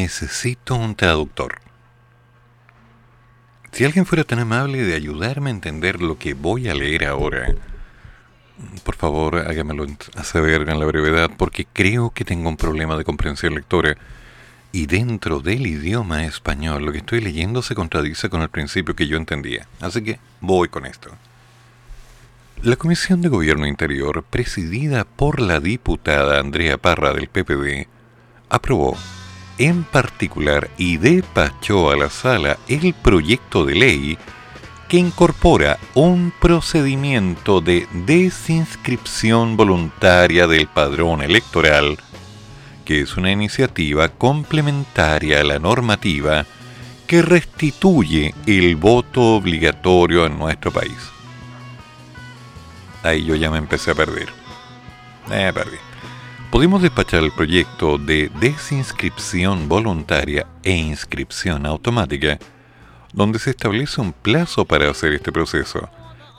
C: Necesito un traductor. Si alguien fuera tan amable de ayudarme a entender lo que voy a leer ahora, por favor hágamelo saber en la brevedad, porque creo que tengo un problema de comprensión lectora. Y dentro del idioma español, lo que estoy leyendo se contradice con el principio que yo entendía. Así que voy con esto. La Comisión de Gobierno Interior, presidida por la diputada Andrea Parra del PPD, aprobó en particular y despachó a la sala el proyecto de ley que incorpora un procedimiento de desinscripción voluntaria del padrón electoral, que es una iniciativa complementaria a la normativa que restituye el voto obligatorio en nuestro país ahí yo ya me empecé a perder. Eh, perdí. Pudimos despachar el proyecto de desinscripción voluntaria e inscripción automática, donde se establece un plazo para hacer este proceso,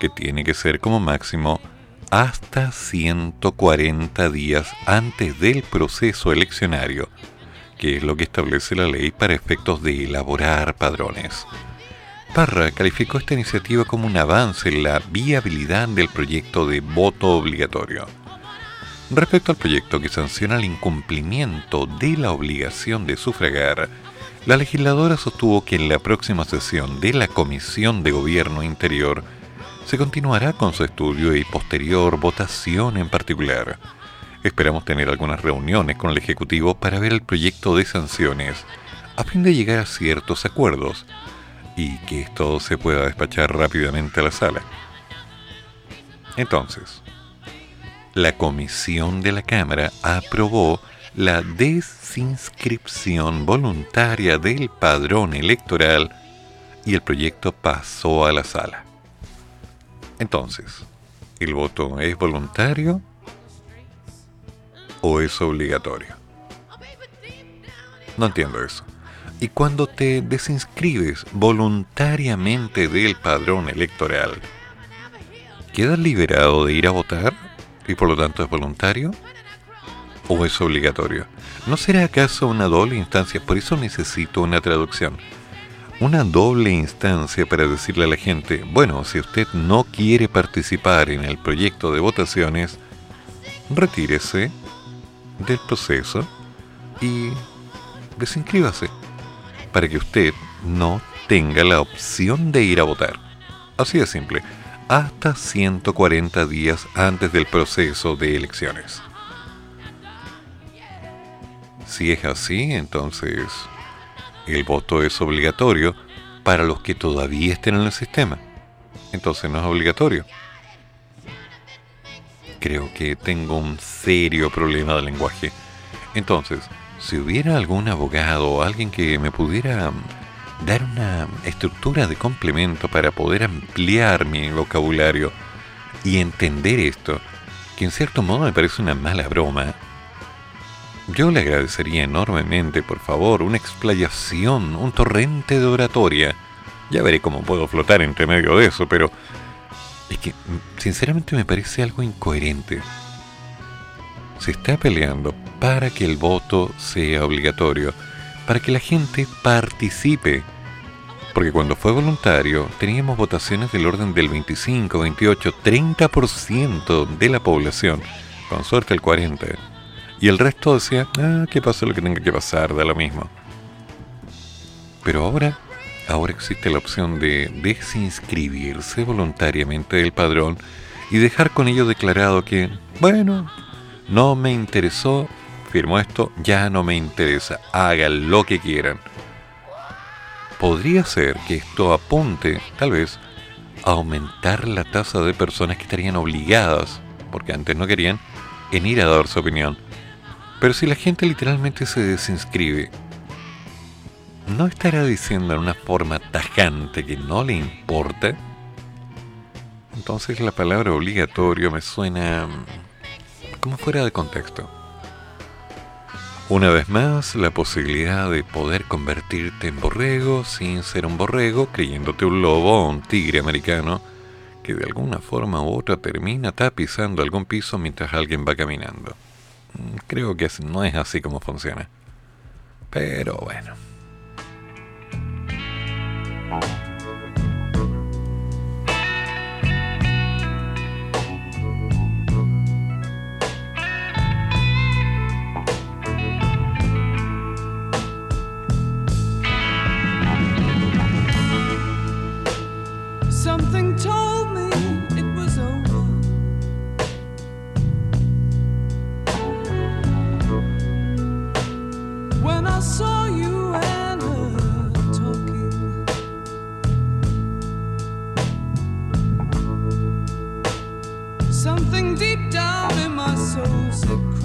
C: que tiene que ser como máximo hasta 140 días antes del proceso eleccionario, que es lo que establece la ley para efectos de elaborar padrones. Parra calificó esta iniciativa como un avance en la viabilidad del proyecto de voto obligatorio. Respecto al proyecto que sanciona el incumplimiento de la obligación de sufragar, la legisladora sostuvo que en la próxima sesión de la Comisión de Gobierno Interior se continuará con su estudio y posterior votación en particular. Esperamos tener algunas reuniones con el Ejecutivo para ver el proyecto de sanciones, a fin de llegar a ciertos acuerdos y que esto se pueda despachar rápidamente a la sala. Entonces, la comisión de la Cámara aprobó la desinscripción voluntaria del padrón electoral y el proyecto pasó a la sala. Entonces, ¿el voto es voluntario o es obligatorio? No entiendo eso. Y cuando te desinscribes voluntariamente del padrón electoral, ¿quedas liberado de ir a votar? Y por lo tanto es voluntario? ¿O es obligatorio? ¿No será acaso una doble instancia? Por eso necesito una traducción. Una doble instancia para decirle a la gente, bueno, si usted no quiere participar en el proyecto de votaciones, retírese del proceso y desinscríbase para que usted no tenga la opción de ir a votar. Así de simple hasta 140 días antes del proceso de elecciones. Si es así, entonces el voto es obligatorio para los que todavía estén en el sistema. Entonces no es obligatorio. Creo que tengo un serio problema de lenguaje. Entonces, si hubiera algún abogado o alguien que me pudiera dar una estructura de complemento para poder ampliar mi vocabulario y entender esto, que en cierto modo me parece una mala broma, yo le agradecería enormemente, por favor, una explayación, un torrente de oratoria. Ya veré cómo puedo flotar entre medio de eso, pero es que sinceramente me parece algo incoherente. Se está peleando para que el voto sea obligatorio para que la gente participe. Porque cuando fue voluntario teníamos votaciones del orden del 25, 28, 30% de la población, con suerte el 40%. Y el resto decía, ah, que pase lo que tenga que pasar, da lo mismo. Pero ahora, ahora existe la opción de desinscribirse voluntariamente del padrón y dejar con ello declarado que, bueno, no me interesó firmo esto, ya no me interesa, hagan lo que quieran. Podría ser que esto apunte, tal vez, a aumentar la tasa de personas que estarían obligadas, porque antes no querían, en ir a dar su opinión. Pero si la gente literalmente se desinscribe, ¿no estará diciendo en una forma tajante que no le importa? Entonces la palabra obligatorio me suena como fuera de contexto. Una vez más, la posibilidad de poder convertirte en borrego sin ser un borrego, creyéndote un lobo o un tigre americano, que de alguna forma u otra termina tapizando algún piso mientras alguien va caminando. Mm, creo que no es así como funciona. Pero bueno.
N: so sick.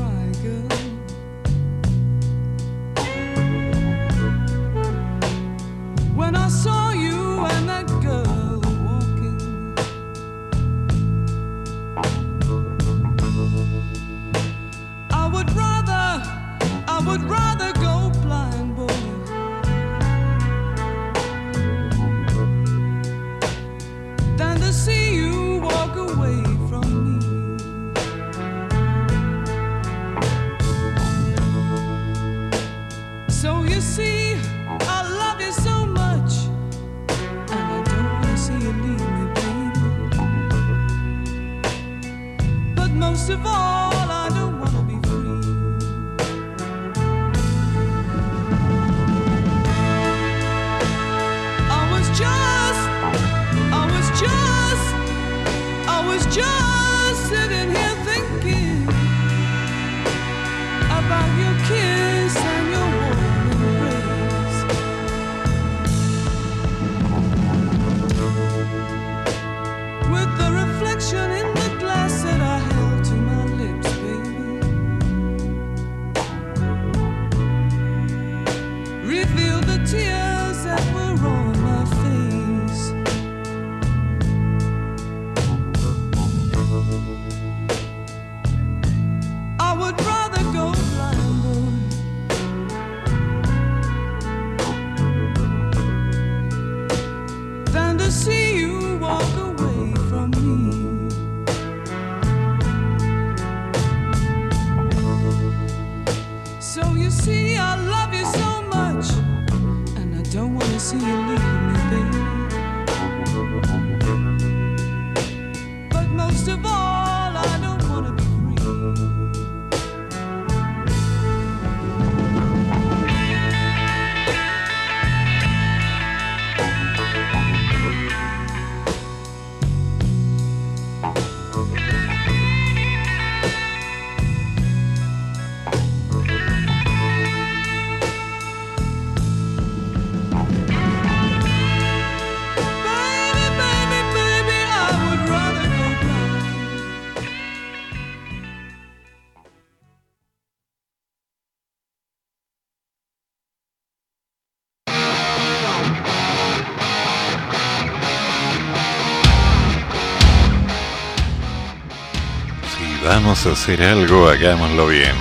O: Vamos a hacer algo, hagámoslo bien.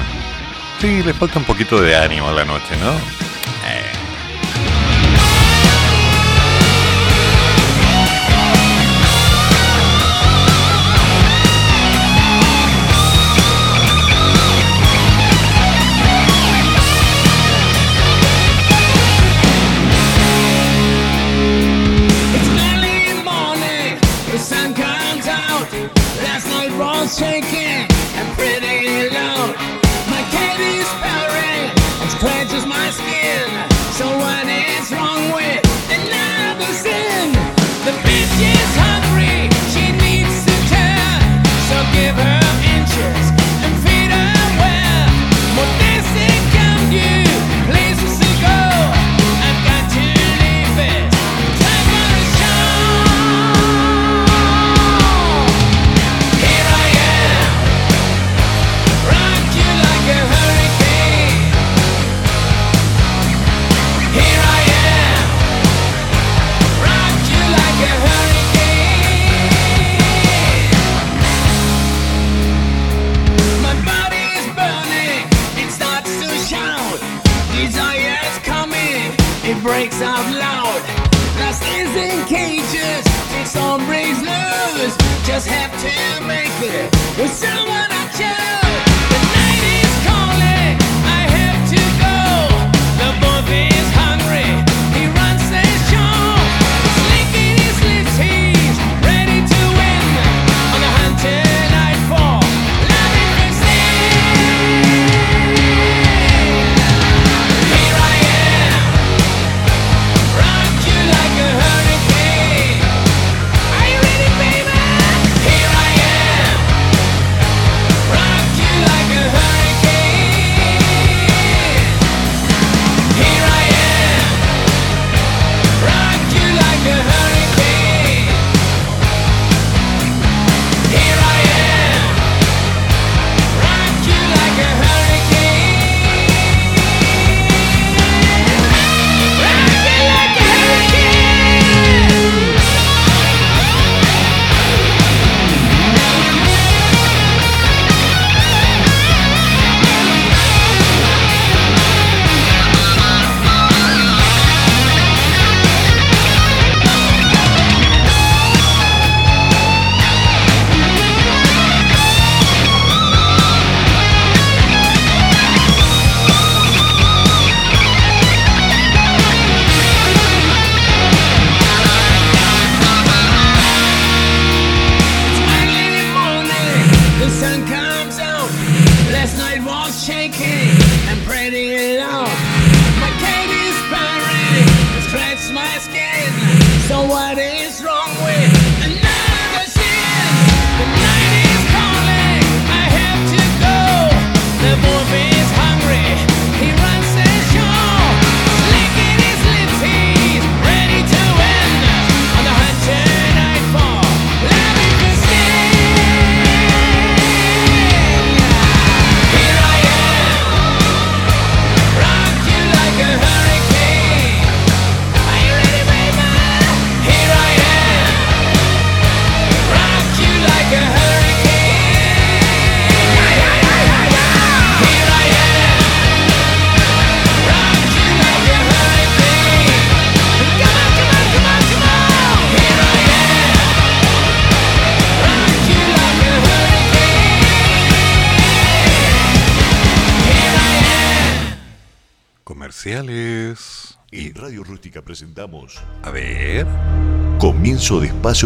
O: Sí, le falta un poquito de ánimo a la noche, ¿no?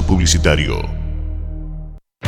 D: Publicitario.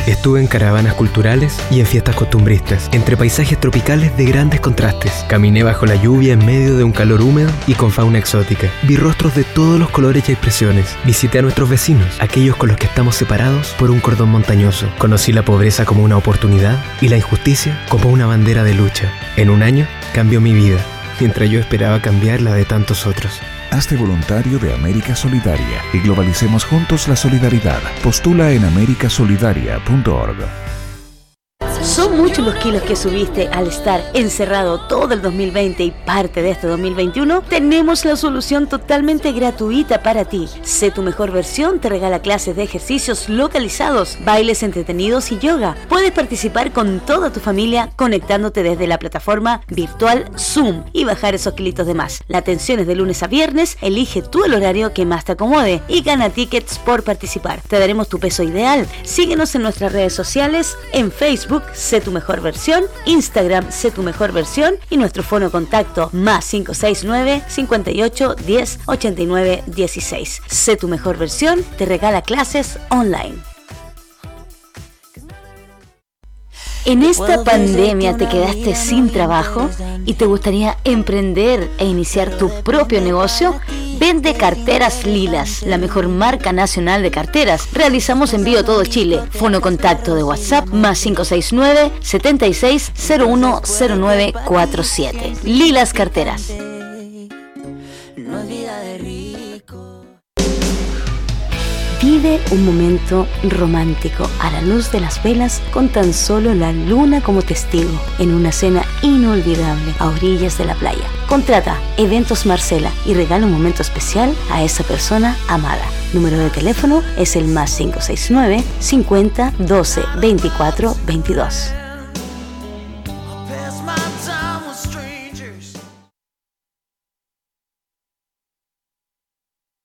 N: Estuve en caravanas culturales y en fiestas costumbristas, entre paisajes tropicales de grandes contrastes. Caminé bajo la lluvia en medio de un calor húmedo y con fauna exótica. Vi rostros de todos los colores y expresiones. Visité a nuestros vecinos, aquellos con los que estamos separados por un cordón montañoso. Conocí la pobreza como una oportunidad y la injusticia como una bandera de lucha. En un año cambió mi vida, mientras yo esperaba cambiar la de tantos otros.
P: Hazte voluntario de América Solidaria y globalicemos juntos la solidaridad. Postula en americasolidaria.org.
A: Son muchos los kilos que subiste al estar encerrado todo el 2020 y parte de este 2021. Tenemos la solución totalmente gratuita para ti. Sé tu mejor versión, te regala clases de ejercicios localizados, bailes entretenidos y yoga. Puedes participar con toda tu familia conectándote desde la plataforma virtual Zoom y bajar esos kilitos de más. La atención es de lunes a viernes, elige tú el horario que más te acomode y gana tickets por participar. Te daremos tu peso ideal. Síguenos en nuestras redes sociales, en Facebook, Sé tu mejor versión, Instagram Sé tu mejor versión y nuestro fono contacto más 569 58 10 89 16. Sé tu mejor versión, te regala clases online. En esta pandemia te quedaste sin trabajo y te gustaría emprender e iniciar tu propio negocio, vende carteras Lilas, la mejor marca nacional de carteras. Realizamos envío a todo Chile. Fono contacto de WhatsApp más 569 76 010947. Lilas Carteras. Vive un momento romántico a la luz de las velas con tan solo la luna como testigo en una cena inolvidable a orillas de la playa. Contrata Eventos Marcela y regala un momento especial a esa persona amada. Número de teléfono es el más 569 50 12 24 22.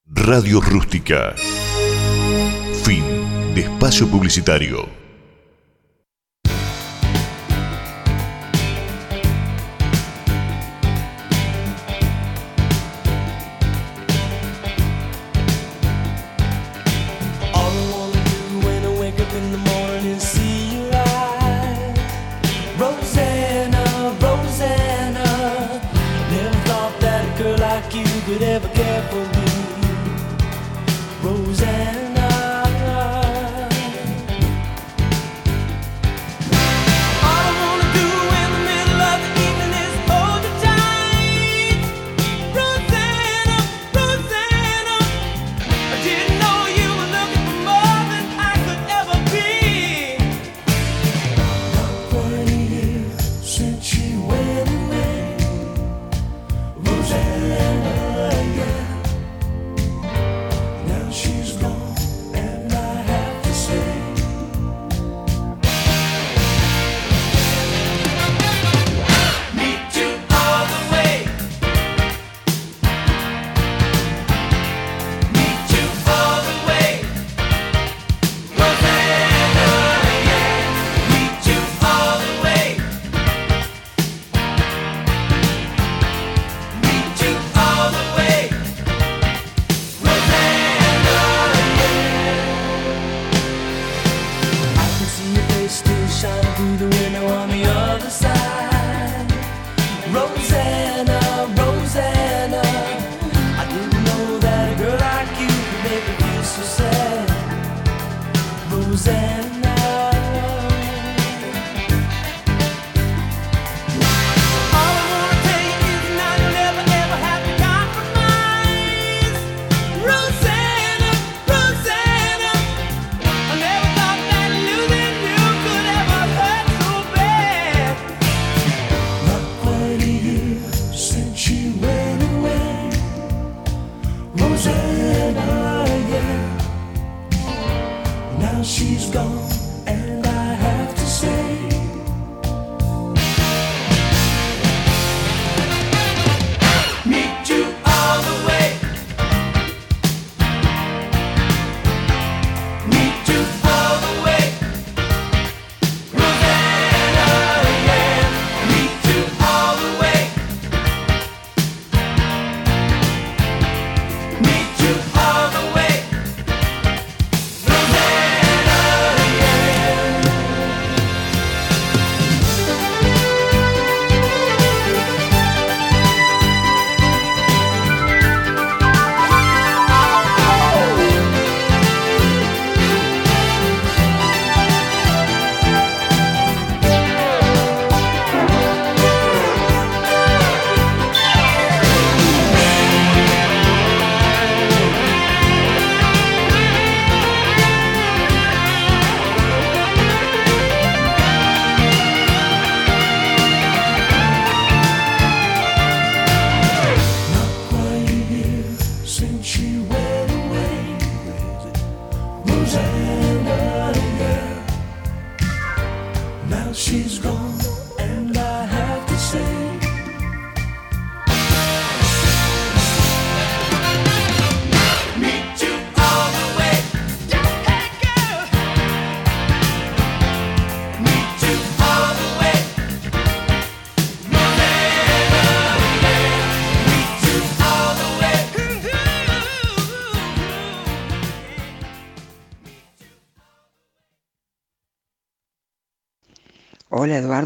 D: Radio Rústica. Espacio publicitario.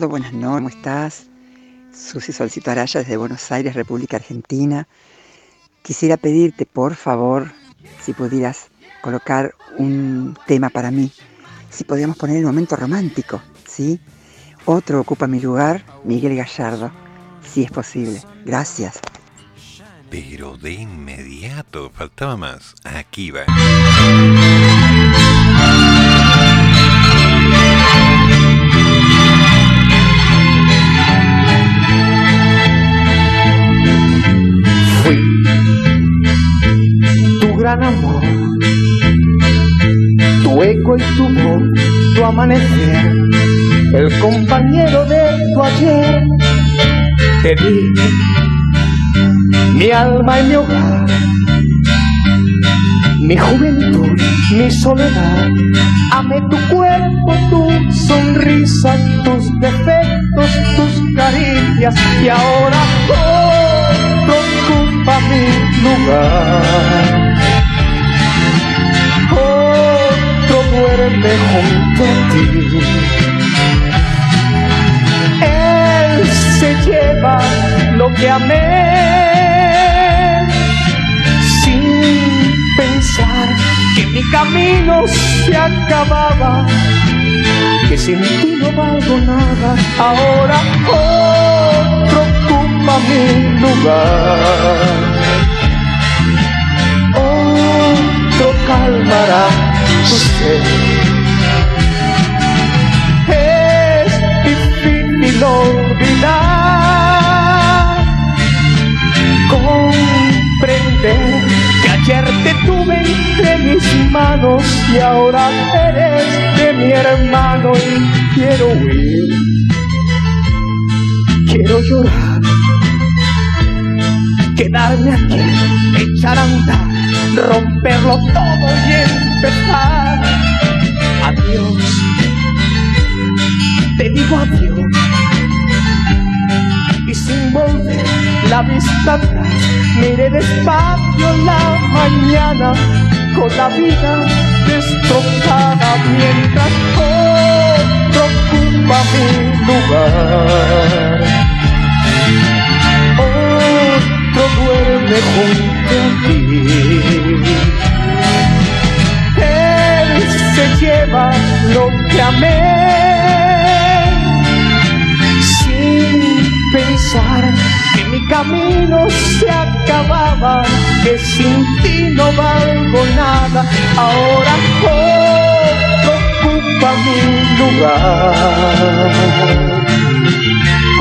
Q: Buenas noches, ¿cómo estás? Susi Solcito Araya desde Buenos Aires, República Argentina. Quisiera pedirte, por favor, si pudieras colocar un tema para mí, si podíamos poner el momento romántico, ¿sí? Otro ocupa mi lugar, Miguel Gallardo, si es posible. Gracias.
C: Pero de inmediato, faltaba más. Aquí va.
R: Gran amor. Tu eco y tu voz, tu amanecer, el compañero de tu ayer. Te di mi alma y mi hogar, mi juventud, mi soledad. Amé tu cuerpo, tu sonrisa, tus defectos, tus caricias y ahora otro ocupa mi lugar. Duerme junto a ti. Él se lleva lo que amé sin pensar que mi camino se acababa, que sin ti no valgo nada. Ahora otro ocupa mi lugar. Otro calmará es difícil olvidar, comprender que ayer te tuve entre mis manos y ahora eres de mi hermano y quiero huir, quiero llorar, quedarme aquí, echar a andar romperlo todo y empezar. Adiós, te digo adiós. Y sin volver la vista atrás, miré despacio la mañana con la vida destrozada mientras otro ocupa mi lugar. Otro duerme junto a ti lleva lo que amé. Sin pensar que mi camino se acababa, que sin ti no valgo nada. Ahora otro ocupa mi lugar.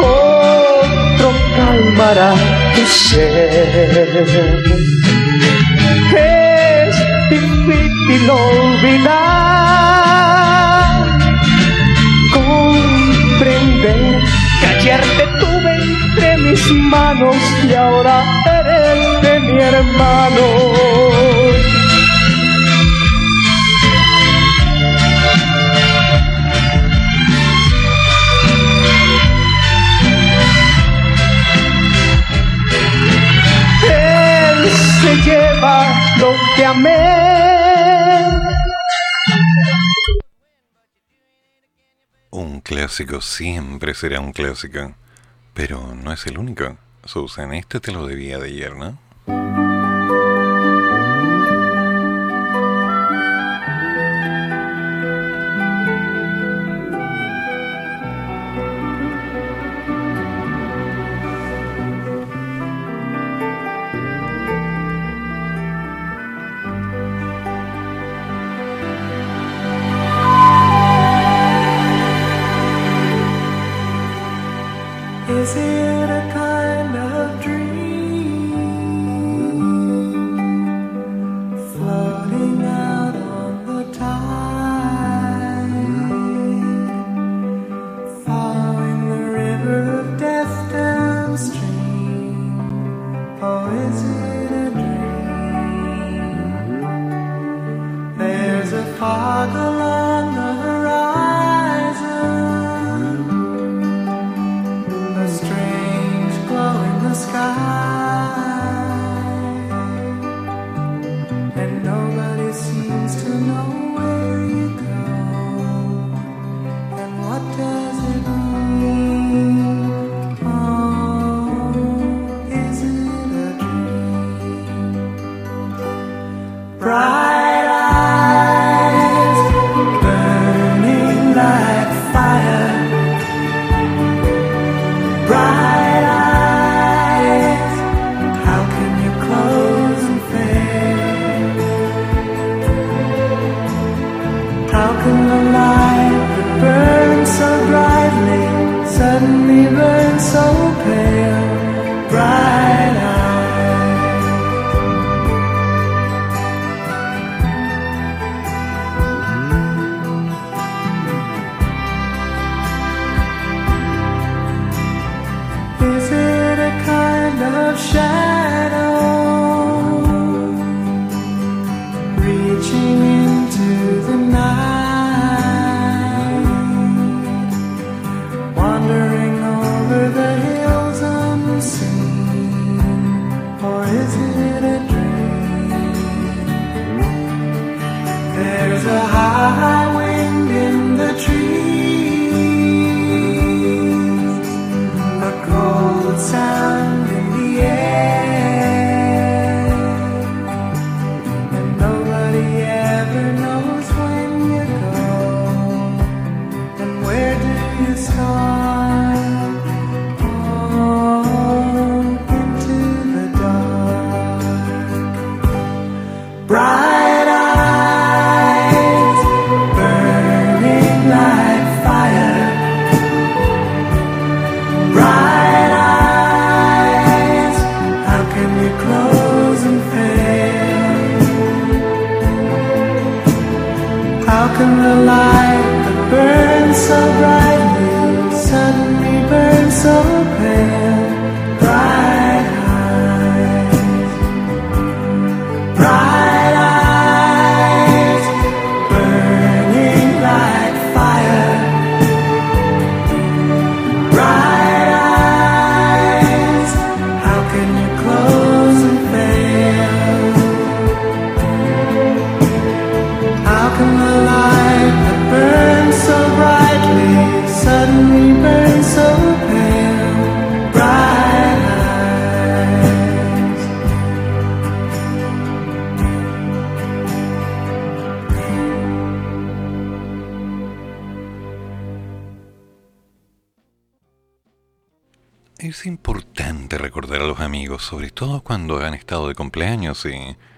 R: Otro calmará tu ser difícil olvidar. Comprender que ayer te tuve entre mis manos y ahora eres de mi hermano. Lleva lo que amé.
C: Clásico siempre será un clásico, pero no es el único. Susan, este te lo debía de ayer, ¿no?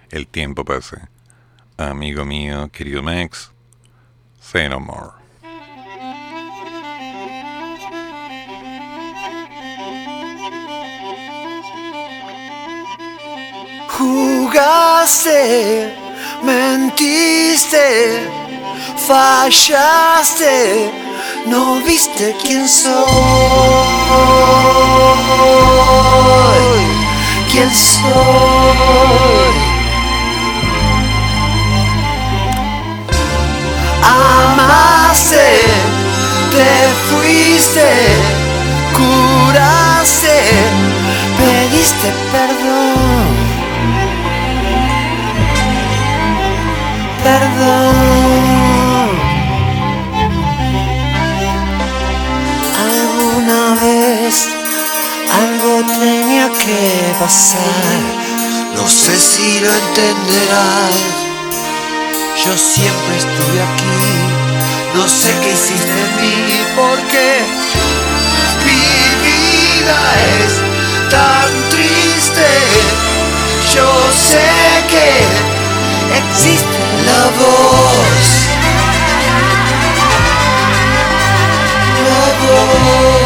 C: El tiempo pasa. Amigo mío, querido Max, say no more.
S: Jugaste, mentiste, fallaste, no viste quién soy quién soy. Amaste, te fuiste, curaste, pediste perdón. Perdón. Alguna vez algo tenía que pasar, no sé si lo entenderás. Yo siempre estuve aquí, no sé qué hiciste en mí, porque mi vida es tan triste. Yo sé que existe la voz. La voz.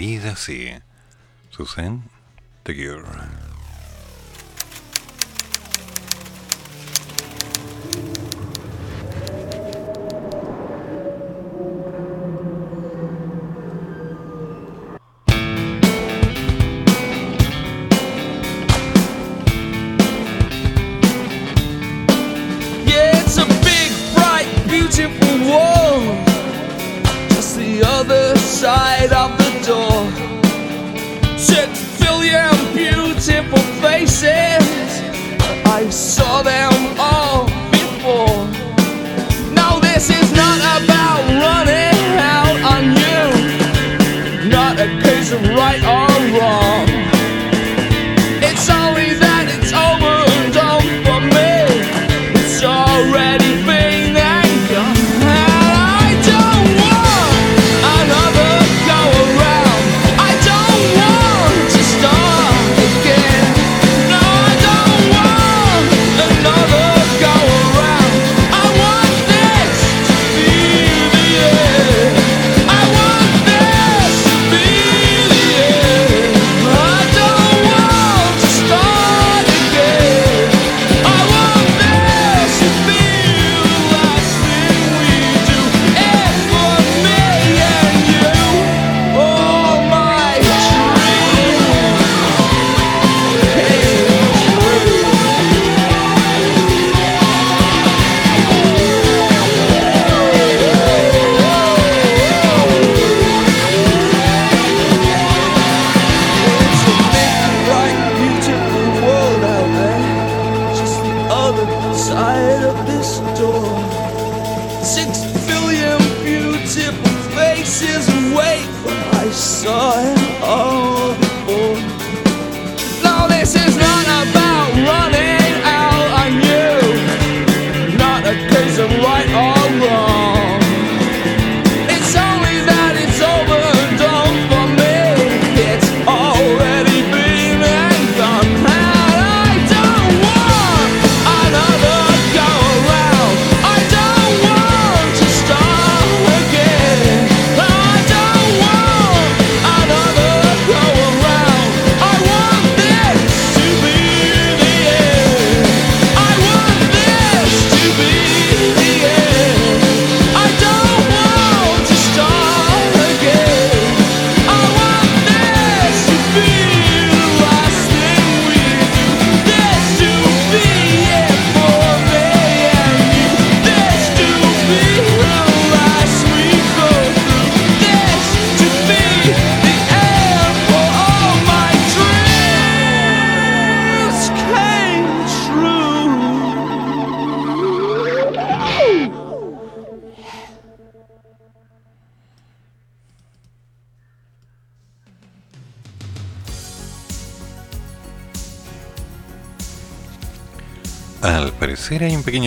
T: Vida sigue. Susan,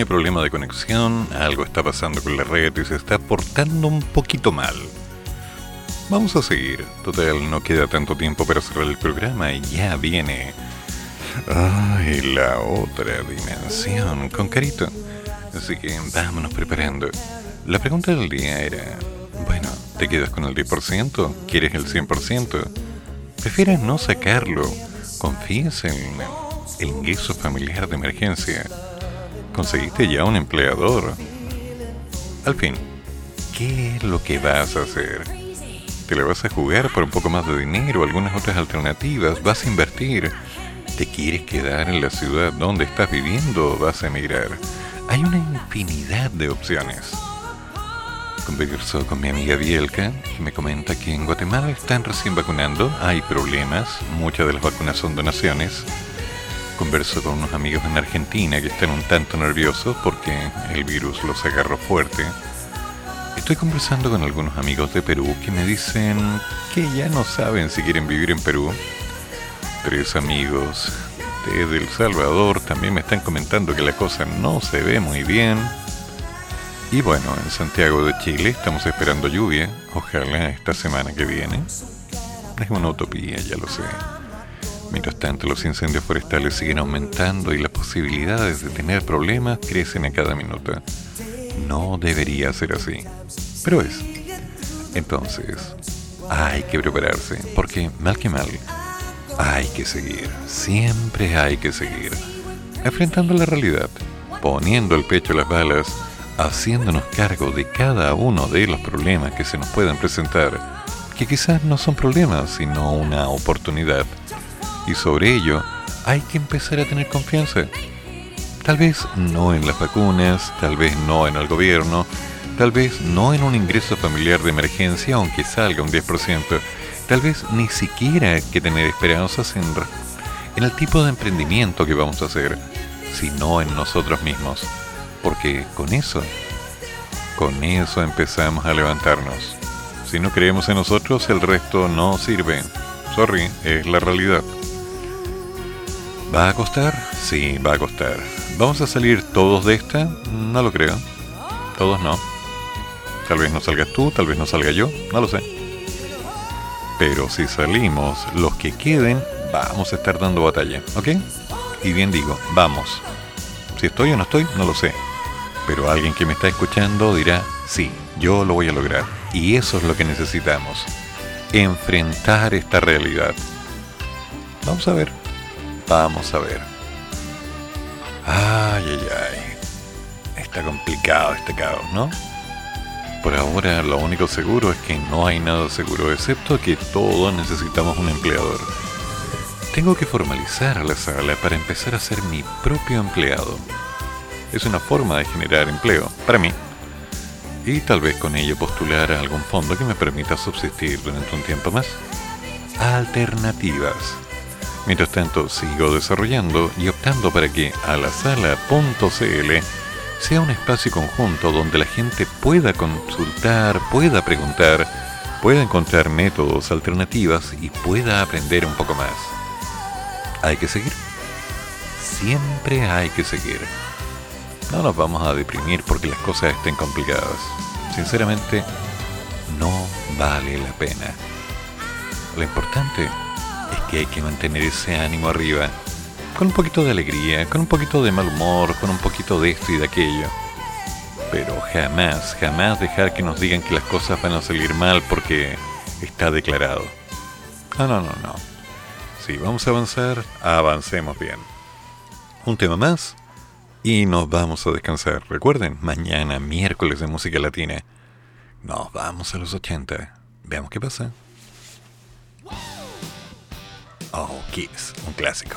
T: pequeño problema de conexión, algo está pasando con la red y se está portando un poquito mal. Vamos a seguir, total, no queda tanto tiempo para cerrar el programa y ya viene. Ay, la otra dimensión, con carito. Así que vámonos preparando. La pregunta del día era, bueno, ¿te quedas con el 10%? ¿Quieres el 100%? ¿Prefieres no sacarlo? ¿Confías en el ingreso familiar de emergencia? ¿Conseguiste ya un empleador? Al fin, ¿qué es lo que vas a hacer? ¿Te la vas a jugar por un poco más de dinero? ¿Algunas otras alternativas? ¿Vas a invertir? ¿Te quieres quedar en la ciudad donde estás viviendo o vas a emigrar? Hay una infinidad de opciones. Conversó con mi amiga Bielka, que me comenta que en Guatemala están recién vacunando, hay problemas, muchas de las vacunas son donaciones. Converso con unos amigos en Argentina que están un tanto nerviosos porque el virus los agarró fuerte. Estoy conversando con algunos amigos de Perú que me dicen que ya no saben si quieren vivir en Perú. Tres amigos desde El Salvador también me están comentando que la cosa no se ve muy bien. Y bueno, en Santiago de Chile estamos esperando lluvia, ojalá esta semana que viene. Es una utopía, ya lo sé. Mientras tanto, los incendios forestales siguen aumentando y las posibilidades de tener problemas crecen a cada minuto. No debería ser así, pero es.
C: Entonces, hay que prepararse, porque mal que mal, hay que seguir, siempre hay que seguir, enfrentando la realidad, poniendo el pecho a las balas, haciéndonos cargo de cada uno de los problemas que se nos puedan presentar, que quizás no son problemas, sino una oportunidad. Y sobre ello, hay que empezar a tener confianza. Tal vez no en las vacunas, tal vez no en el gobierno, tal vez no en un ingreso familiar de emergencia, aunque salga un 10%, tal vez ni siquiera hay que tener esperanzas en, en el tipo de emprendimiento que vamos a hacer, sino en nosotros mismos. Porque con eso, con eso empezamos a levantarnos. Si no creemos en nosotros, el resto no sirve. Sorry, es la realidad. ¿Va a costar? Sí, va a costar. ¿Vamos a salir todos de esta? No lo creo. Todos no. Tal vez no salgas tú, tal vez no salga yo, no lo sé. Pero si salimos, los que queden, vamos a estar dando batalla, ¿ok? Y bien digo, vamos. Si estoy o no estoy, no lo sé. Pero alguien que me está escuchando dirá, sí, yo lo voy a lograr. Y eso es lo que necesitamos. Enfrentar esta realidad. Vamos a ver. Vamos a ver. Ay, ay, ay. Está complicado este caos, ¿no? Por ahora lo único seguro es que no hay nada seguro, excepto que todos necesitamos un empleador. Tengo que formalizar la sala para empezar a ser mi propio empleado. Es una forma de generar empleo, para mí. Y tal vez con ello postular a algún fondo que me permita subsistir durante un tiempo más. Alternativas. Mientras tanto, sigo desarrollando y optando para que a la sala.cl sea un espacio conjunto donde la gente pueda consultar, pueda preguntar, pueda encontrar métodos, alternativas y pueda aprender un poco más. Hay que seguir. Siempre hay que seguir. No nos vamos a deprimir porque las cosas estén complicadas. Sinceramente, no vale la pena. Lo importante que hay que mantener ese ánimo arriba con un poquito de alegría, con un poquito de mal humor, con un poquito de esto y de aquello. Pero jamás, jamás dejar que nos digan que las cosas van a salir mal porque está declarado. No, no, no, no. Si vamos a avanzar, avancemos bien. Un tema más y nos vamos a descansar. Recuerden, mañana miércoles de música latina. Nos vamos a los 80. Veamos qué pasa. Oh, Kiss, un clásico.